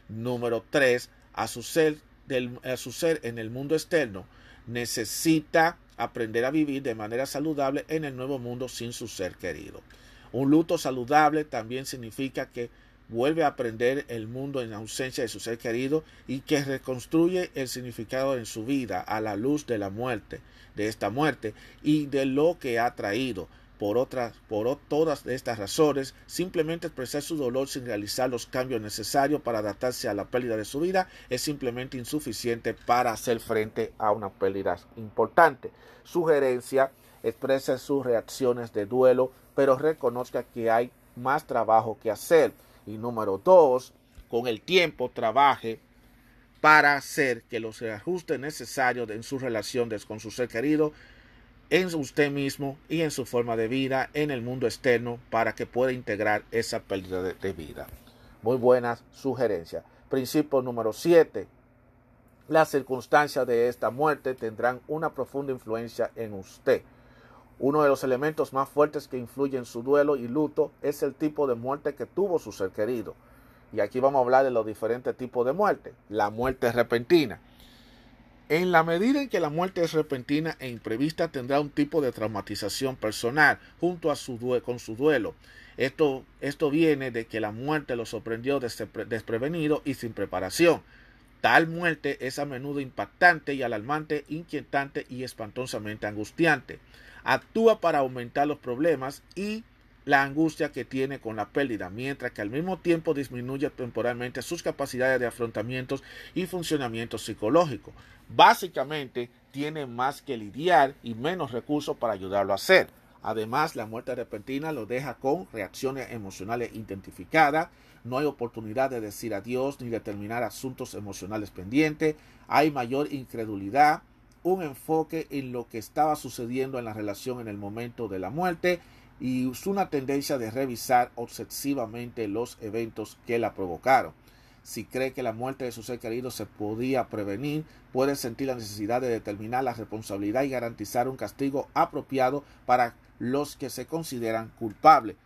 Número tres, a su ser, a su ser en el mundo externo. Necesita aprender a vivir de manera saludable en el nuevo mundo sin su ser querido. Un luto saludable también significa que vuelve a aprender el mundo en ausencia de su ser querido y que reconstruye el significado en su vida a la luz de la muerte, de esta muerte y de lo que ha traído. Por otras, por todas estas razones, simplemente expresar su dolor sin realizar los cambios necesarios para adaptarse a la pérdida de su vida es simplemente insuficiente para hacer frente a una pérdida importante. Sugerencia, exprese sus reacciones de duelo, pero reconozca que hay más trabajo que hacer. Y número dos, con el tiempo trabaje para hacer que los ajustes necesarios en su relación con su ser querido en usted mismo y en su forma de vida en el mundo externo para que pueda integrar esa pérdida de, vida. Muy buenas sugerencias. Principio número 7. Las circunstancias de esta muerte tendrán una profunda influencia en usted. Uno de los elementos más fuertes que influyen en su duelo y luto es el tipo de muerte que tuvo su ser querido. Y aquí vamos a hablar de los diferentes tipos de muerte. La muerte repentina. En la medida en que la muerte es repentina e imprevista, tendrá un tipo de traumatización personal junto a su con su duelo. Esto, esto viene de que la muerte lo sorprendió desprevenido y sin preparación. Tal muerte es a menudo impactante y alarmante, inquietante y espantosamente angustiante. Actúa para aumentar los problemas y la angustia que tiene con la pérdida, mientras que al mismo tiempo disminuye temporalmente sus capacidades de afrontamientos y funcionamiento psicológico. Básicamente, tiene más que lidiar y menos recursos para ayudarlo a hacer. Además, la muerte repentina lo deja con reacciones emocionales identificadas, no hay oportunidad de decir adiós ni de terminar asuntos emocionales pendientes, hay mayor incredulidad, un enfoque en lo que estaba sucediendo en la relación en el momento de la muerte y una tendencia de revisar obsesivamente los eventos que la provocaron. Si cree que la muerte de su ser querido se podía prevenir, puede sentir la necesidad de determinar la responsabilidad y garantizar un castigo apropiado para los que se consideran culpables.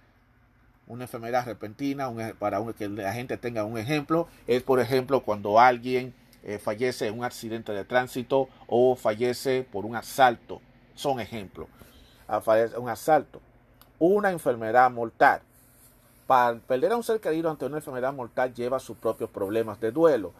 Una enfermedad repentina, para que la gente tenga un ejemplo, es por ejemplo cuando alguien eh, fallece en un accidente de tránsito o fallece por un asalto. Son ejemplos. Ah, un asalto una enfermedad mortal. Para perder a un ser querido ante una enfermedad mortal lleva sus propios problemas de duelo.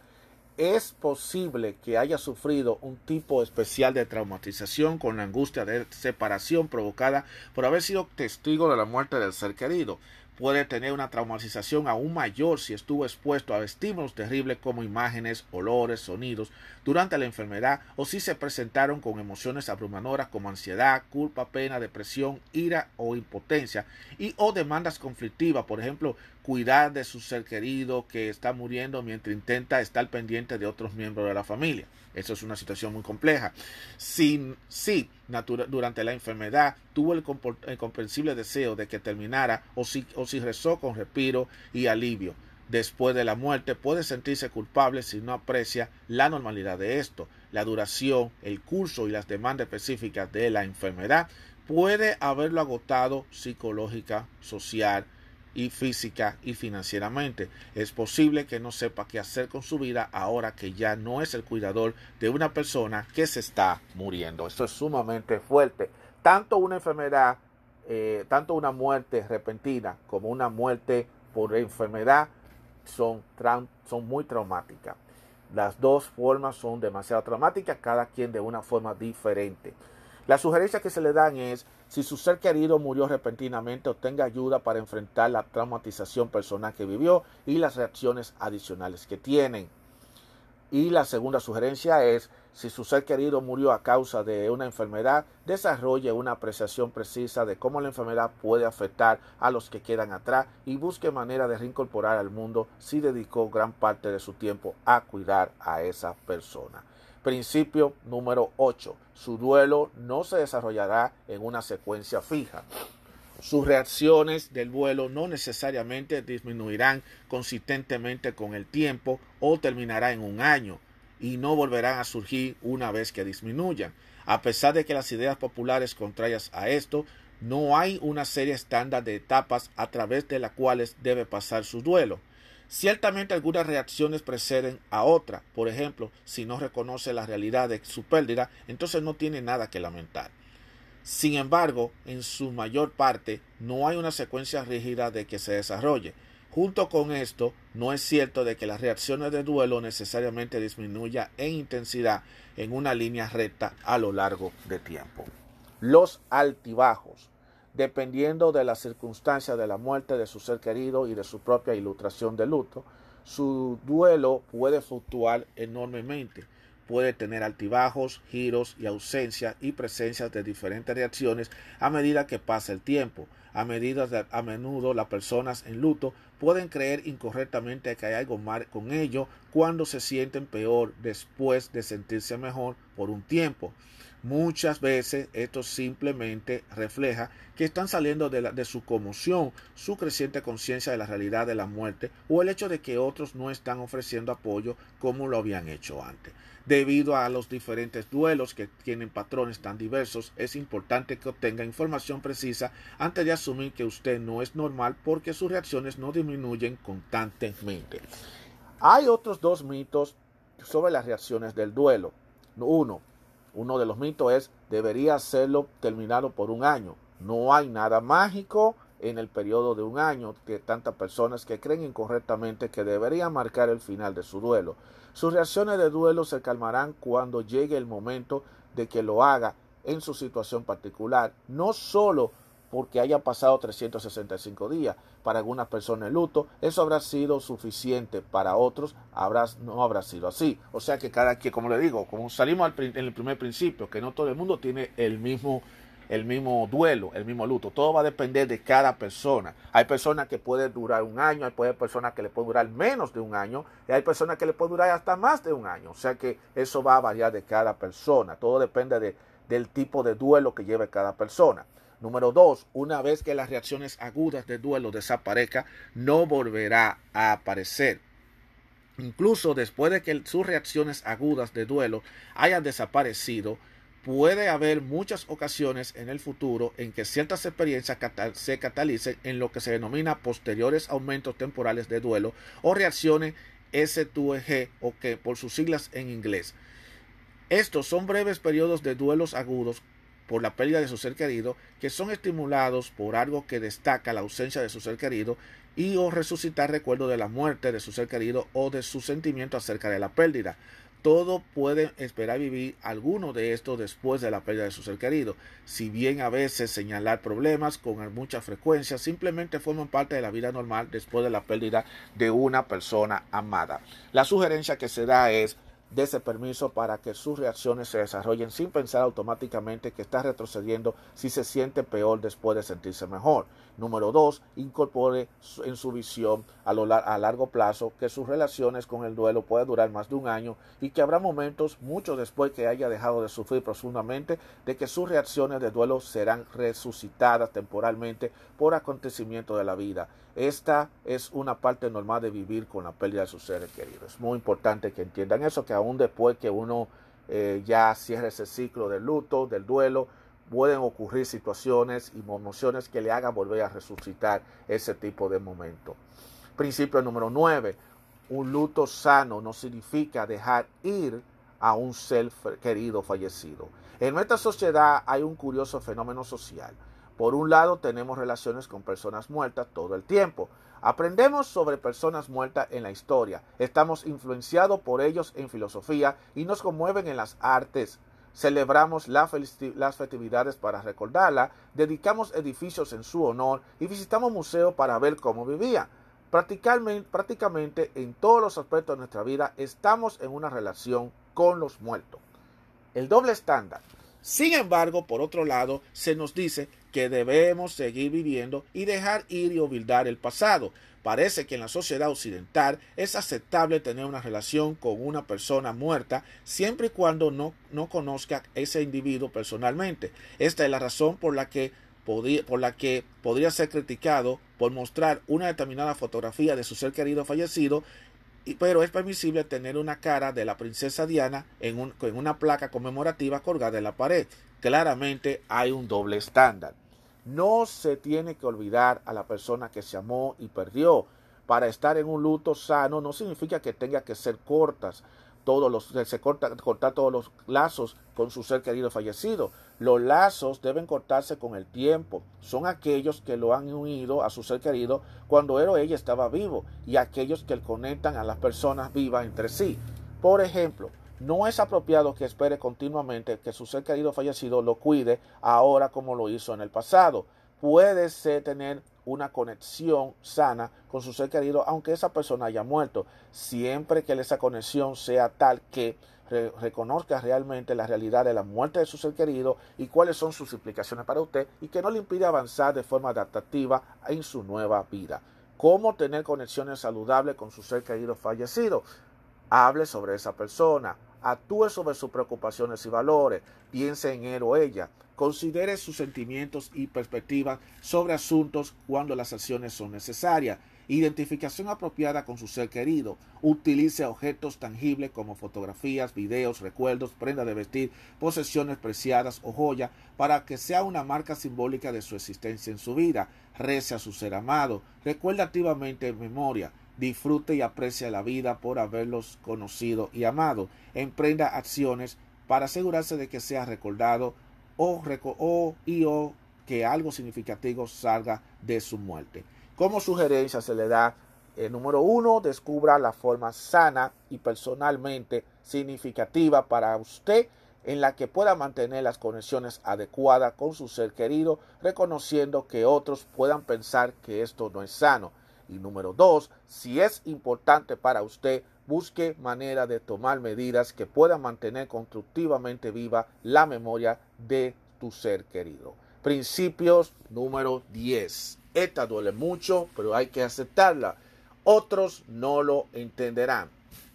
Es posible que haya sufrido un tipo especial de traumatización con la angustia de separación provocada por haber sido testigo de la muerte del ser querido puede tener una traumatización aún mayor si estuvo expuesto a estímulos terribles como imágenes, olores, sonidos durante la enfermedad o si se presentaron con emociones abrumadoras como ansiedad, culpa, pena, depresión, ira o impotencia y o demandas conflictivas, por ejemplo, cuidar de su ser querido que está muriendo mientras intenta estar pendiente de otros miembros de la familia. Eso es una situación muy compleja. Si, si durante la enfermedad tuvo el, comprensible deseo de que terminara o si, o si rezó con respiro y alivio. Después de la muerte puede sentirse culpable si no aprecia la normalidad de esto. La duración, el curso y las demandas específicas de la enfermedad puede haberlo agotado psicológica, social, y física y financieramente. Es posible que no sepa qué hacer con su vida ahora que ya no es el cuidador de una persona que se está muriendo. Esto es sumamente fuerte. Tanto una enfermedad, eh, tanto una muerte repentina como una muerte por enfermedad son, son muy traumáticas. Las dos formas son demasiado traumáticas, cada quien de una forma diferente. La sugerencia que se le dan es, si su ser querido murió repentinamente, obtenga ayuda para enfrentar la traumatización personal que vivió y las reacciones adicionales que tienen. Y la segunda sugerencia es, si su ser querido murió a causa de una enfermedad, desarrolle una apreciación precisa de cómo la enfermedad puede afectar a los que quedan atrás y busque manera de reincorporar al mundo si dedicó gran parte de su tiempo a cuidar a esa persona. Principio número 8. Su duelo no se desarrollará en una secuencia fija. Sus reacciones del duelo no necesariamente disminuirán consistentemente con el tiempo o terminará en un año y no volverán a surgir una vez que disminuyan. A pesar de que las ideas populares contrarias a esto, no hay una serie estándar de etapas a través de las cuales debe pasar su duelo. Ciertamente algunas reacciones preceden a otra. Por ejemplo, si no reconoce la realidad de su pérdida, entonces no tiene nada que lamentar. Sin embargo, en su mayor parte no hay una secuencia rígida de que se desarrolle. Junto con esto, no es cierto de que las reacciones de duelo necesariamente disminuyan en intensidad en una línea recta a lo largo de tiempo. Los altibajos. Dependiendo de las circunstancias de la muerte de su ser querido y de su propia ilustración de luto, su duelo puede fluctuar enormemente. Puede tener altibajos, giros y ausencia y presencias de diferentes reacciones a medida que pasa el tiempo. A, medida a menudo las personas en luto pueden creer incorrectamente que hay algo mal con ello cuando se sienten peor después de sentirse mejor por un tiempo. Muchas veces esto simplemente refleja que están saliendo de, de, su conmoción, su creciente conciencia de la realidad de la muerte o el hecho de que otros no están ofreciendo apoyo como lo habían hecho antes. Debido a los diferentes duelos que tienen patrones tan diversos, es importante que obtenga información precisa antes de asumir que usted no es normal porque sus reacciones no disminuyen constantemente. Hay otros dos mitos sobre las reacciones del duelo. Uno, uno de los mitos es, debería hacerlo terminado por un año. No hay nada mágico en el periodo de un año que tantas personas que creen incorrectamente que debería marcar el final de su duelo. Sus reacciones de duelo se calmarán cuando llegue el momento de que lo haga en su situación particular, no solo porque haya pasado 365 días. Para algunas personas el luto, eso habrá sido suficiente. Para otros habrá, no habrá sido así. O sea que cada quien, como le digo, como salimos en el primer principio, que no todo el mundo tiene el mismo el mismo duelo, el mismo luto. Todo va a depender de cada persona. Hay personas que pueden durar un año, hay personas que le pueden durar menos de un año y hay personas que le pueden durar hasta más de un año. O sea que eso va a variar de cada persona. Todo depende de, del tipo de duelo que lleve cada persona. Número dos, una vez que las reacciones agudas de duelo desaparezcan, no volverá a aparecer. Incluso después de que sus reacciones agudas de duelo hayan desaparecido, puede haber muchas ocasiones en el futuro en que ciertas experiencias se catalicen en lo que se denomina posteriores aumentos temporales de duelo o reacciones S2G o que por sus siglas en inglés. Estos son breves periodos de duelos agudos por la pérdida de su ser querido, que son estimulados por algo que destaca la ausencia de su ser querido y o resucitar recuerdo de la muerte de su ser querido o de su sentimiento acerca de la pérdida. Todo puede esperar vivir alguno de estos después de la pérdida de su ser querido. Si bien a veces señalar problemas con mucha frecuencia simplemente forman parte de la vida normal después de la pérdida de una persona amada. La sugerencia que se da es ese permiso para que sus reacciones se desarrollen sin pensar automáticamente que está retrocediendo si se siente peor después de sentirse mejor. Número dos, incorpore en su visión a, a largo plazo que sus relaciones con el duelo pueden durar más de un año y que habrá momentos, mucho después que haya dejado de sufrir profundamente, de que sus reacciones de duelo serán resucitadas temporalmente por acontecimientos de la vida. Esta es una parte normal de vivir con la pérdida de sus seres queridos. Es muy importante que entiendan eso, que aún después que uno eh, ya cierre ese ciclo del luto, del duelo, pueden ocurrir situaciones y emociones que le hagan volver a resucitar ese tipo de momento. Principio número 9. Un luto sano no significa dejar ir a un ser querido fallecido. En nuestra sociedad hay un curioso fenómeno social. Por un lado tenemos relaciones con personas muertas todo el tiempo. Aprendemos sobre personas muertas en la historia. Estamos influenciados por ellos en filosofía y nos conmueven en las artes celebramos las festividades para recordarla, dedicamos edificios en su honor y visitamos museos para ver cómo vivía. Prácticamente, prácticamente en todos los aspectos de nuestra vida estamos en una relación con los muertos. El doble estándar. Sin embargo, por otro lado, se nos dice que debemos seguir viviendo y dejar ir y olvidar el pasado. Parece que en la sociedad occidental es aceptable tener una relación con una persona muerta siempre y cuando no, no conozca ese individuo personalmente. Esta es la razón por la que por la que podría ser criticado por mostrar una determinada fotografía de su ser querido fallecido, pero es permisible tener una cara de la princesa Diana en, en una placa conmemorativa colgada en la pared. Claramente hay un doble estándar. No se tiene que olvidar a la persona que se amó y perdió. Para estar en un luto sano no significa que tenga que ser cortas todos los se corta, todos los lazos con su ser querido fallecido. Los lazos deben cortarse con el tiempo. Son aquellos que lo han unido a su ser querido cuando él o ella estaba vivo y aquellos que conectan a las personas vivas entre sí. Por ejemplo, no es apropiado que espere continuamente que su ser querido fallecido lo cuide ahora como lo hizo en el pasado. puede ser tener una conexión sana con su ser querido, aunque esa persona haya muerto, siempre que esa conexión sea tal que reconozca realmente la realidad de la muerte de su ser querido y cuáles son sus implicaciones para usted y que no le impide avanzar de forma adaptativa en su nueva vida. ¿Cómo tener conexiones saludables con su ser querido fallecido? Hable sobre esa persona, actúe sobre sus preocupaciones y valores, piense en él o ella, Considere sus sentimientos y perspectivas sobre asuntos cuando las acciones son necesarias. Identificación apropiada con su ser querido. Utilice objetos tangibles como fotografías, videos, recuerdos, prendas de vestir, posesiones preciadas o joyas para que sea una marca simbólica de su existencia en su vida. Rece a su ser amado. Recuerda activamente en memoria. Disfrute y aprecie la vida por haberlos conocido y amado. Emprenda acciones para asegurarse de que sea recordado o, y o que algo significativo salga de su muerte. Como sugerencia se le da, el número uno, descubra la forma sana y personalmente significativa para usted en la que pueda mantener las conexiones adecuadas con su ser querido, reconociendo que otros puedan pensar que esto no es sano. Y número dos, si es importante para usted, busque manera de tomar medidas que puedan mantener constructivamente viva la memoria de tu ser querido. Principios número 10. Esta duele mucho, pero hay que aceptarla. Otros no lo entenderán.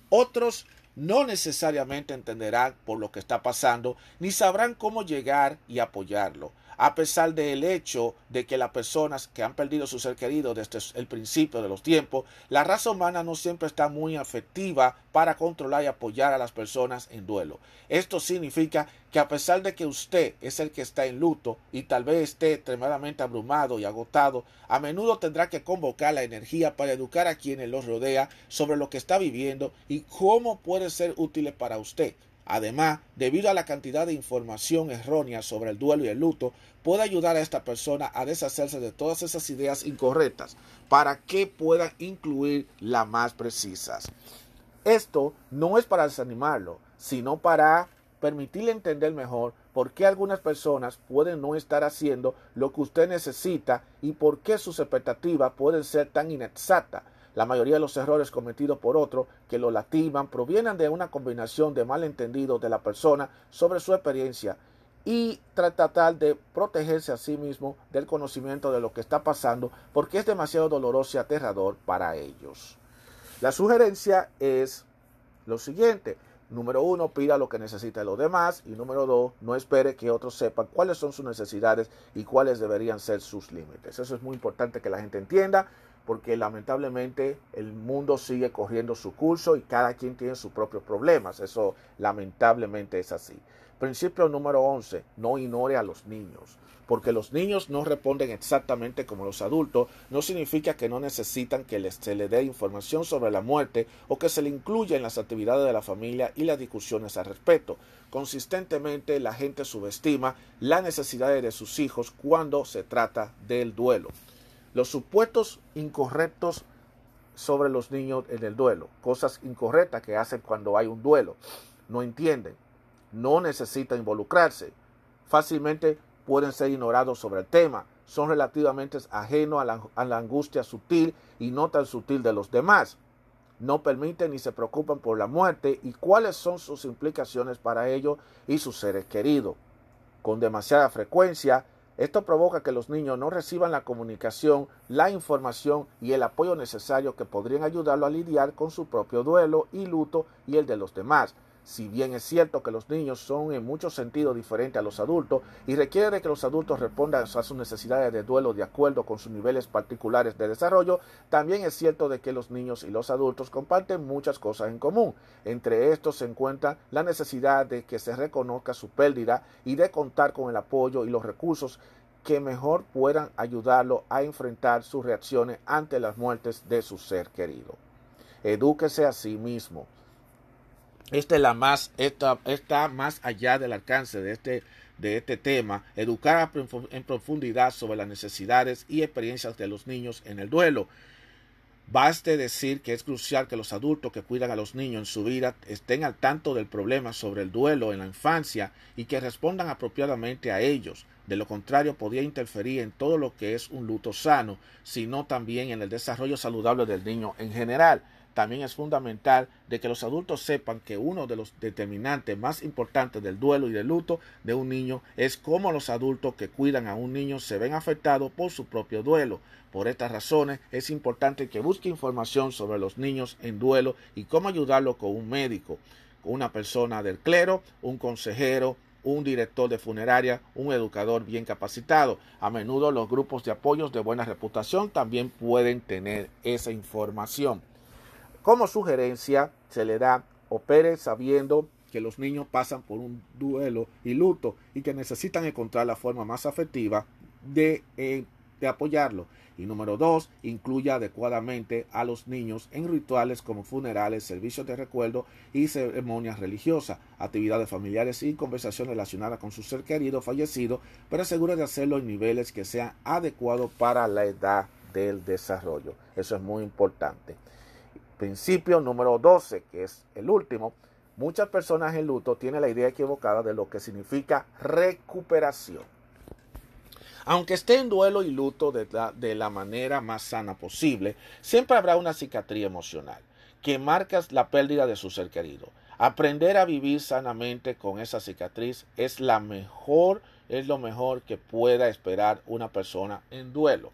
Otros no necesariamente entenderán por lo que está pasando, ni sabrán cómo llegar y apoyarlo a pesar del hecho de que las personas que han perdido su ser querido desde el principio de los tiempos, la raza humana no siempre está muy afectiva para controlar y apoyar a las personas en duelo. Esto significa que a pesar de que usted es el que está en luto y tal vez esté extremadamente abrumado y agotado, a menudo tendrá que convocar la energía para educar a quienes los rodea sobre lo que está viviendo y cómo puede ser útil para usted. Además, debido a la cantidad de información errónea sobre el duelo y el luto, puede ayudar a esta persona a deshacerse de todas esas ideas incorrectas para que pueda incluir las más precisas. Esto no es para desanimarlo, sino para permitirle entender mejor por qué algunas personas pueden no estar haciendo lo que usted necesita y por qué sus expectativas pueden ser tan inexactas la mayoría de los errores cometidos por otro que lo lastiman provienen de una combinación de malentendidos de la persona sobre su experiencia y tratar de protegerse a sí mismo del conocimiento de lo que está pasando porque es demasiado doloroso y aterrador para ellos. La sugerencia es lo siguiente. Número uno, pida lo que necesita de los demás. Y número dos, no espere que otros sepan cuáles son sus necesidades y cuáles deberían ser sus límites. Eso es muy importante que la gente entienda porque lamentablemente el mundo sigue corriendo su curso y cada quien tiene sus propios problemas. Eso lamentablemente es así. Principio número 11, no ignore a los niños. Porque los niños no responden exactamente como los adultos, no significa que no necesitan que se le dé información sobre la muerte o que se le incluya en las actividades de la familia y las discusiones al respecto. Consistentemente la gente subestima las necesidades de sus hijos cuando se trata del duelo. Los supuestos incorrectos sobre los niños en el duelo, cosas incorrectas que hacen cuando hay un duelo, no entienden, no necesitan involucrarse, fácilmente pueden ser ignorados sobre el tema, son relativamente ajenos a la, a la angustia sutil y no tan sutil de los demás, no permiten ni se preocupan por la muerte y cuáles son sus implicaciones para ellos y sus seres queridos. Con demasiada frecuencia esto provoca que los niños no reciban la comunicación, la información y el apoyo necesario que podrían ayudarlo a lidiar con su propio duelo y luto y el de los demás. Si bien es cierto que los niños son en muchos sentidos diferentes a los adultos y requiere que los adultos respondan a sus necesidades de duelo de acuerdo con sus niveles particulares de desarrollo, también es cierto de que los niños y los adultos comparten muchas cosas en común. Entre estos se encuentra la necesidad de que se reconozca su pérdida y de contar con el apoyo y los recursos que mejor puedan ayudarlo a enfrentar sus reacciones ante las muertes de su ser querido. Edúquese a sí mismo esta es la más, esta, está más allá del alcance de este, de este tema, educar en profundidad sobre las necesidades y experiencias de los niños en el duelo. Baste decir que es crucial que los adultos que cuidan a los niños en su vida estén al tanto del problema sobre el duelo en la infancia y que respondan apropiadamente a ellos. De lo contrario, podría interferir en todo lo que es un luto sano, sino también en el desarrollo saludable del niño en general. También es fundamental de que los adultos sepan que uno de los determinantes más importantes del duelo y del luto de un niño es cómo los adultos que cuidan a un niño se ven afectados por su propio duelo. Por estas razones es importante que busque información sobre los niños en duelo y cómo ayudarlo con un médico, una persona del clero, un consejero, un director de funeraria, un educador bien capacitado. A menudo los grupos de apoyos de buena reputación también pueden tener esa información. Como sugerencia se le da opere sabiendo que los niños pasan por un duelo y luto y que necesitan encontrar la forma más afectiva de, eh, de apoyarlo. Y número dos, incluya adecuadamente a los niños en rituales como funerales, servicios de recuerdo y ceremonias religiosas, actividades familiares y conversaciones relacionadas con su ser querido fallecido, pero asegure de hacerlo en niveles que sean adecuados para la edad del desarrollo. Eso es muy importante. Principio número 12, que es el último. Muchas personas en luto tienen la idea equivocada de lo que significa recuperación. Aunque esté en duelo y luto de la, manera más sana posible, siempre habrá una cicatriz emocional que marca la pérdida de su ser querido. Aprender a vivir sanamente con esa cicatriz es la mejor, es lo mejor que pueda esperar una persona en duelo.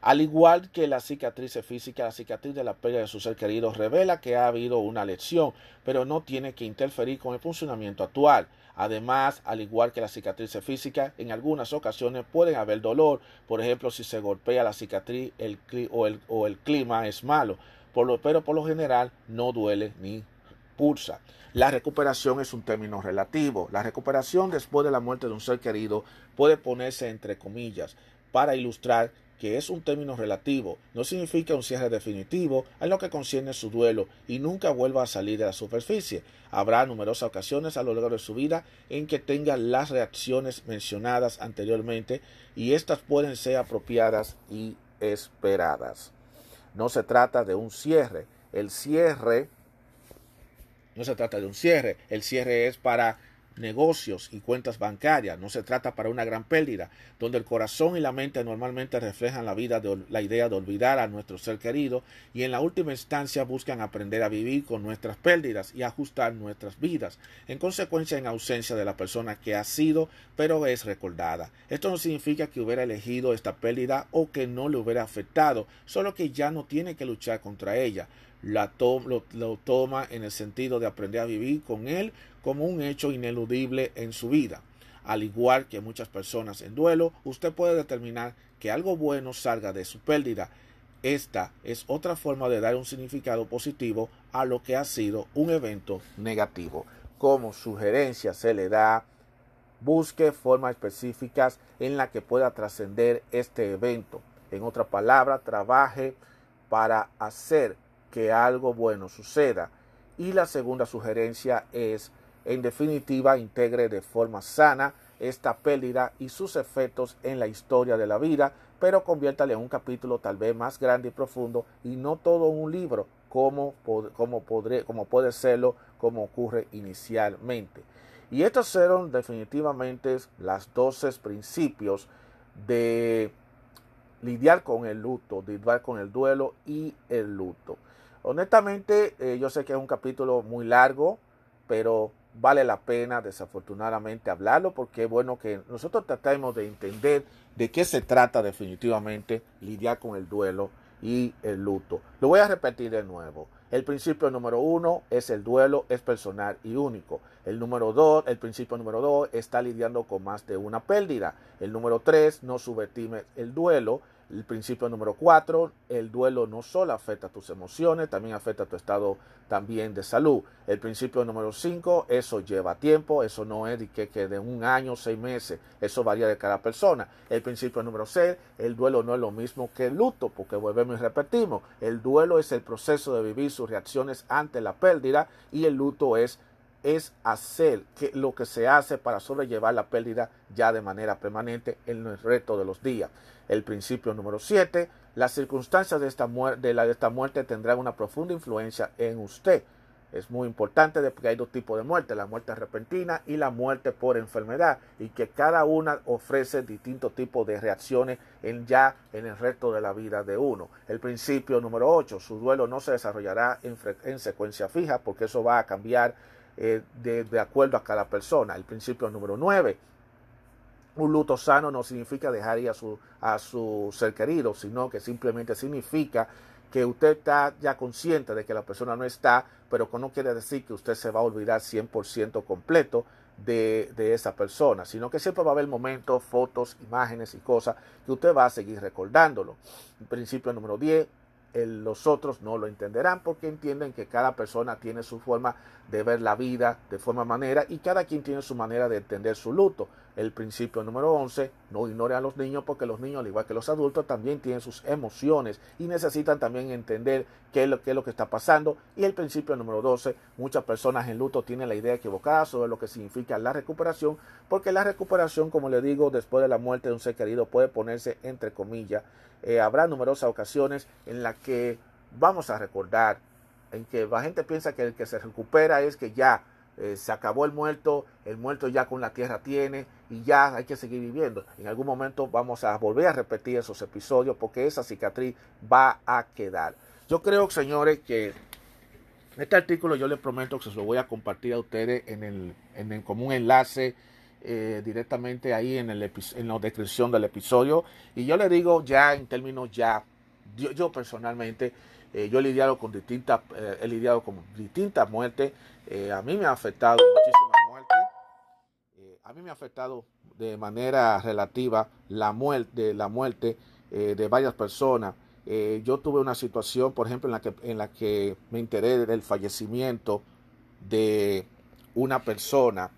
Al igual que la cicatriz física, la cicatriz de la pérdida de su ser querido revela que ha habido una lección, pero no tiene que interferir con el funcionamiento actual. Además, al igual que la cicatriz física, en algunas ocasiones puede haber dolor, por ejemplo, si se golpea la cicatriz el, o, el, clima es malo, por lo, pero por lo general no duele ni pulsa. La recuperación es un término relativo. La recuperación después de la muerte de un ser querido puede ponerse entre comillas para ilustrar que es un término relativo, no significa un cierre definitivo en lo que concierne su duelo y nunca vuelva a salir de la superficie. Habrá numerosas ocasiones a lo largo de su vida en que tenga las reacciones mencionadas anteriormente y estas pueden ser apropiadas y esperadas. No se trata de un cierre. El cierre no se trata de un cierre. El cierre es para negocios y cuentas bancarias. No se trata para una gran pérdida, donde el corazón y la mente normalmente reflejan la vida de la idea de olvidar a nuestro ser querido y en la última instancia buscan aprender a vivir con nuestras pérdidas y ajustar nuestras vidas, en consecuencia en ausencia de la persona que ha sido pero es recordada. Esto no significa que hubiera elegido esta pérdida o que no le hubiera afectado, solo que ya no tiene que luchar contra ella. Lo, lo toma en el sentido de aprender a vivir con él como un hecho ineludible en su vida. Al igual que muchas personas en duelo, usted puede determinar que algo bueno salga de su pérdida. Esta es otra forma de dar un significado positivo a lo que ha sido un evento negativo. Como sugerencia se le da, busque formas específicas en la que pueda trascender este evento. En otra palabra, trabaje para hacer que algo bueno suceda. Y la segunda sugerencia es en definitiva, integre de forma sana esta pérdida y sus efectos en la historia de la vida, pero conviértale en un capítulo tal vez más grande y profundo y no todo un libro como, como, como puede serlo, como ocurre inicialmente. Y estos fueron definitivamente las 12 principios de lidiar con el luto, lidiar con el duelo y el luto. Honestamente, eh, yo sé que es un capítulo muy largo, pero vale la pena desafortunadamente hablarlo porque es bueno que nosotros tratemos de entender de qué se trata definitivamente lidiar con el duelo y el luto. Lo voy a repetir de nuevo. El principio número uno es el duelo es personal y único. El número dos, el principio número dos está lidiando con más de una pérdida. El número tres, no subestime el duelo. El principio número cuatro, el duelo no solo afecta tus emociones, también afecta tu estado también de salud. El principio número cinco, eso lleva tiempo, eso no es de que, que de un año, seis meses, eso varía de cada persona. El principio número seis, el duelo no es lo mismo que el luto, porque volvemos y repetimos, el duelo es el proceso de vivir sus reacciones ante la pérdida y el luto es es hacer que, lo que se hace para sobrellevar la pérdida ya de manera permanente en el resto de los días. El principio número 7, las circunstancias de esta, la, muerte tendrán una profunda influencia en usted. es muy importante porque hay dos tipos de muerte, la muerte repentina y la muerte por enfermedad, y que cada una ofrece distintos tipos de reacciones en ya en el resto de la vida de uno. El principio número 8, su duelo no se desarrollará en secuencia fija porque eso va a cambiar eh, de, de acuerdo a cada persona. El principio número 9, un luto sano no significa dejar ir a su, a ser querido, sino que simplemente significa que usted está ya consciente de que la persona no está, pero no quiere decir que usted se va a olvidar 100% completo de, de, esa persona, sino que siempre va a haber momentos, fotos, imágenes y cosas que usted va a seguir recordándolo. El principio número 10, los otros no lo entenderán porque entienden que cada persona tiene su forma de ver la vida de forma manera y cada quien tiene su manera de entender su luto. El principio número 11, no ignore a los niños porque los niños, al igual que los adultos, también tienen sus emociones y necesitan también entender qué es lo, que está pasando. Y el principio número 12, muchas personas en luto tienen la idea equivocada sobre lo que significa la recuperación, porque la recuperación, como le digo, después de la muerte de un ser querido puede ponerse entre comillas. Eh, habrá numerosas ocasiones en las que vamos a recordar, en que la gente piensa que el que se recupera es que ya eh, se acabó el muerto, el muerto ya con la tierra tiene y ya hay que seguir viviendo. En algún momento vamos a volver a repetir esos episodios porque esa cicatriz va a quedar. Yo creo, señores, que este artículo yo les prometo que se lo voy a compartir a ustedes en el, en como un enlace eh, directamente ahí en, el en la descripción del episodio. Y yo le digo ya en términos ya, yo personalmente, eh, yo he lidiado con distintas, he lidiado con distintas muertes eh, a mí me ha afectado muchísimas muertes. Eh, a mí me ha afectado de manera relativa la muerte, la muerte eh, de varias personas. yo tuve una situación, por ejemplo, en la que, en la que me enteré del fallecimiento de una persona,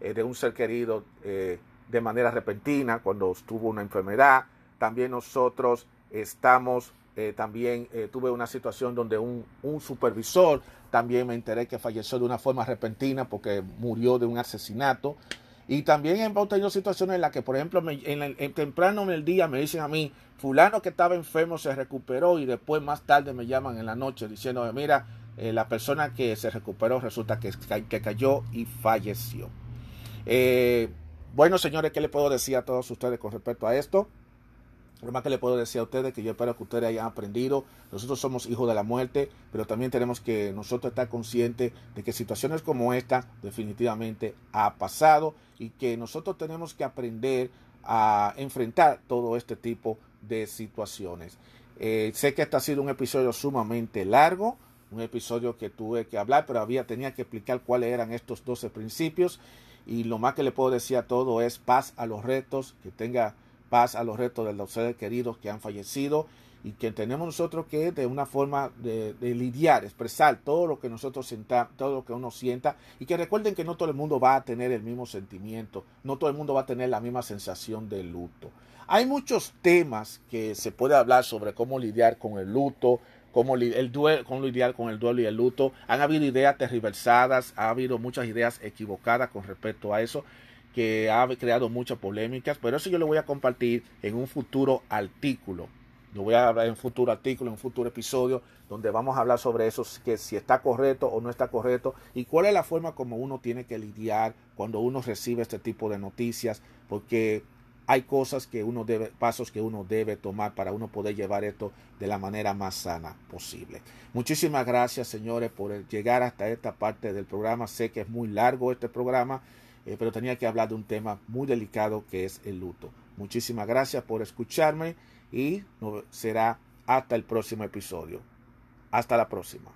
de un ser querido, de manera repentina, cuando tuvo una enfermedad. También nosotros estamos eh, también eh, tuve una situación donde un, supervisor también me enteré que falleció de una forma repentina porque murió de un asesinato. Y también he tenido situaciones en las que, por ejemplo, en, en, temprano en el día me dicen a mí, fulano que estaba enfermo se recuperó y después más tarde me llaman en la noche diciendo, mira, eh, la persona que se recuperó resulta que, que cayó y falleció. bueno, señores, ¿qué le puedo decir a todos ustedes con respecto a esto? Lo más que le puedo decir a ustedes que yo espero que ustedes hayan aprendido. Nosotros somos hijos de la muerte, pero también tenemos que nosotros estar conscientes de que situaciones como esta definitivamente ha pasado y que nosotros tenemos que aprender a enfrentar todo este tipo de situaciones. Eh, sé que este ha sido un episodio sumamente largo, un episodio que tuve que hablar, pero había, tenía que explicar cuáles eran estos 12 principios. Y lo más que le puedo decir a todo es paz a los retos, que tenga paz a los retos de los seres queridos que han fallecido y que tenemos nosotros que de una forma de, lidiar, expresar todo lo que nosotros sentamos, todo lo que uno sienta y que recuerden que no todo el mundo va a tener el mismo sentimiento, no todo el mundo va a tener la misma sensación de luto. Hay muchos temas que se puede hablar sobre cómo lidiar con el luto, cómo, el duelo, cómo lidiar con el duelo y el luto. Han habido ideas ha habido muchas ideas equivocadas con respecto a eso que ha creado muchas polémicas, pero eso yo lo voy a compartir en un futuro artículo. Lo voy a hablar en un futuro artículo, en un futuro episodio, donde vamos a hablar sobre eso, que si está correcto o no está correcto, y cuál es la forma como uno tiene que lidiar cuando uno recibe este tipo de noticias, porque hay cosas que uno debe, pasos que uno debe tomar para uno poder llevar esto de la manera más sana posible. Muchísimas gracias, señores, por llegar hasta esta parte del programa. Sé que es muy largo este programa. Eh, pero tenía que hablar de un tema muy delicado que es el luto. Muchísimas gracias por escucharme y será hasta el próximo episodio. Hasta la próxima.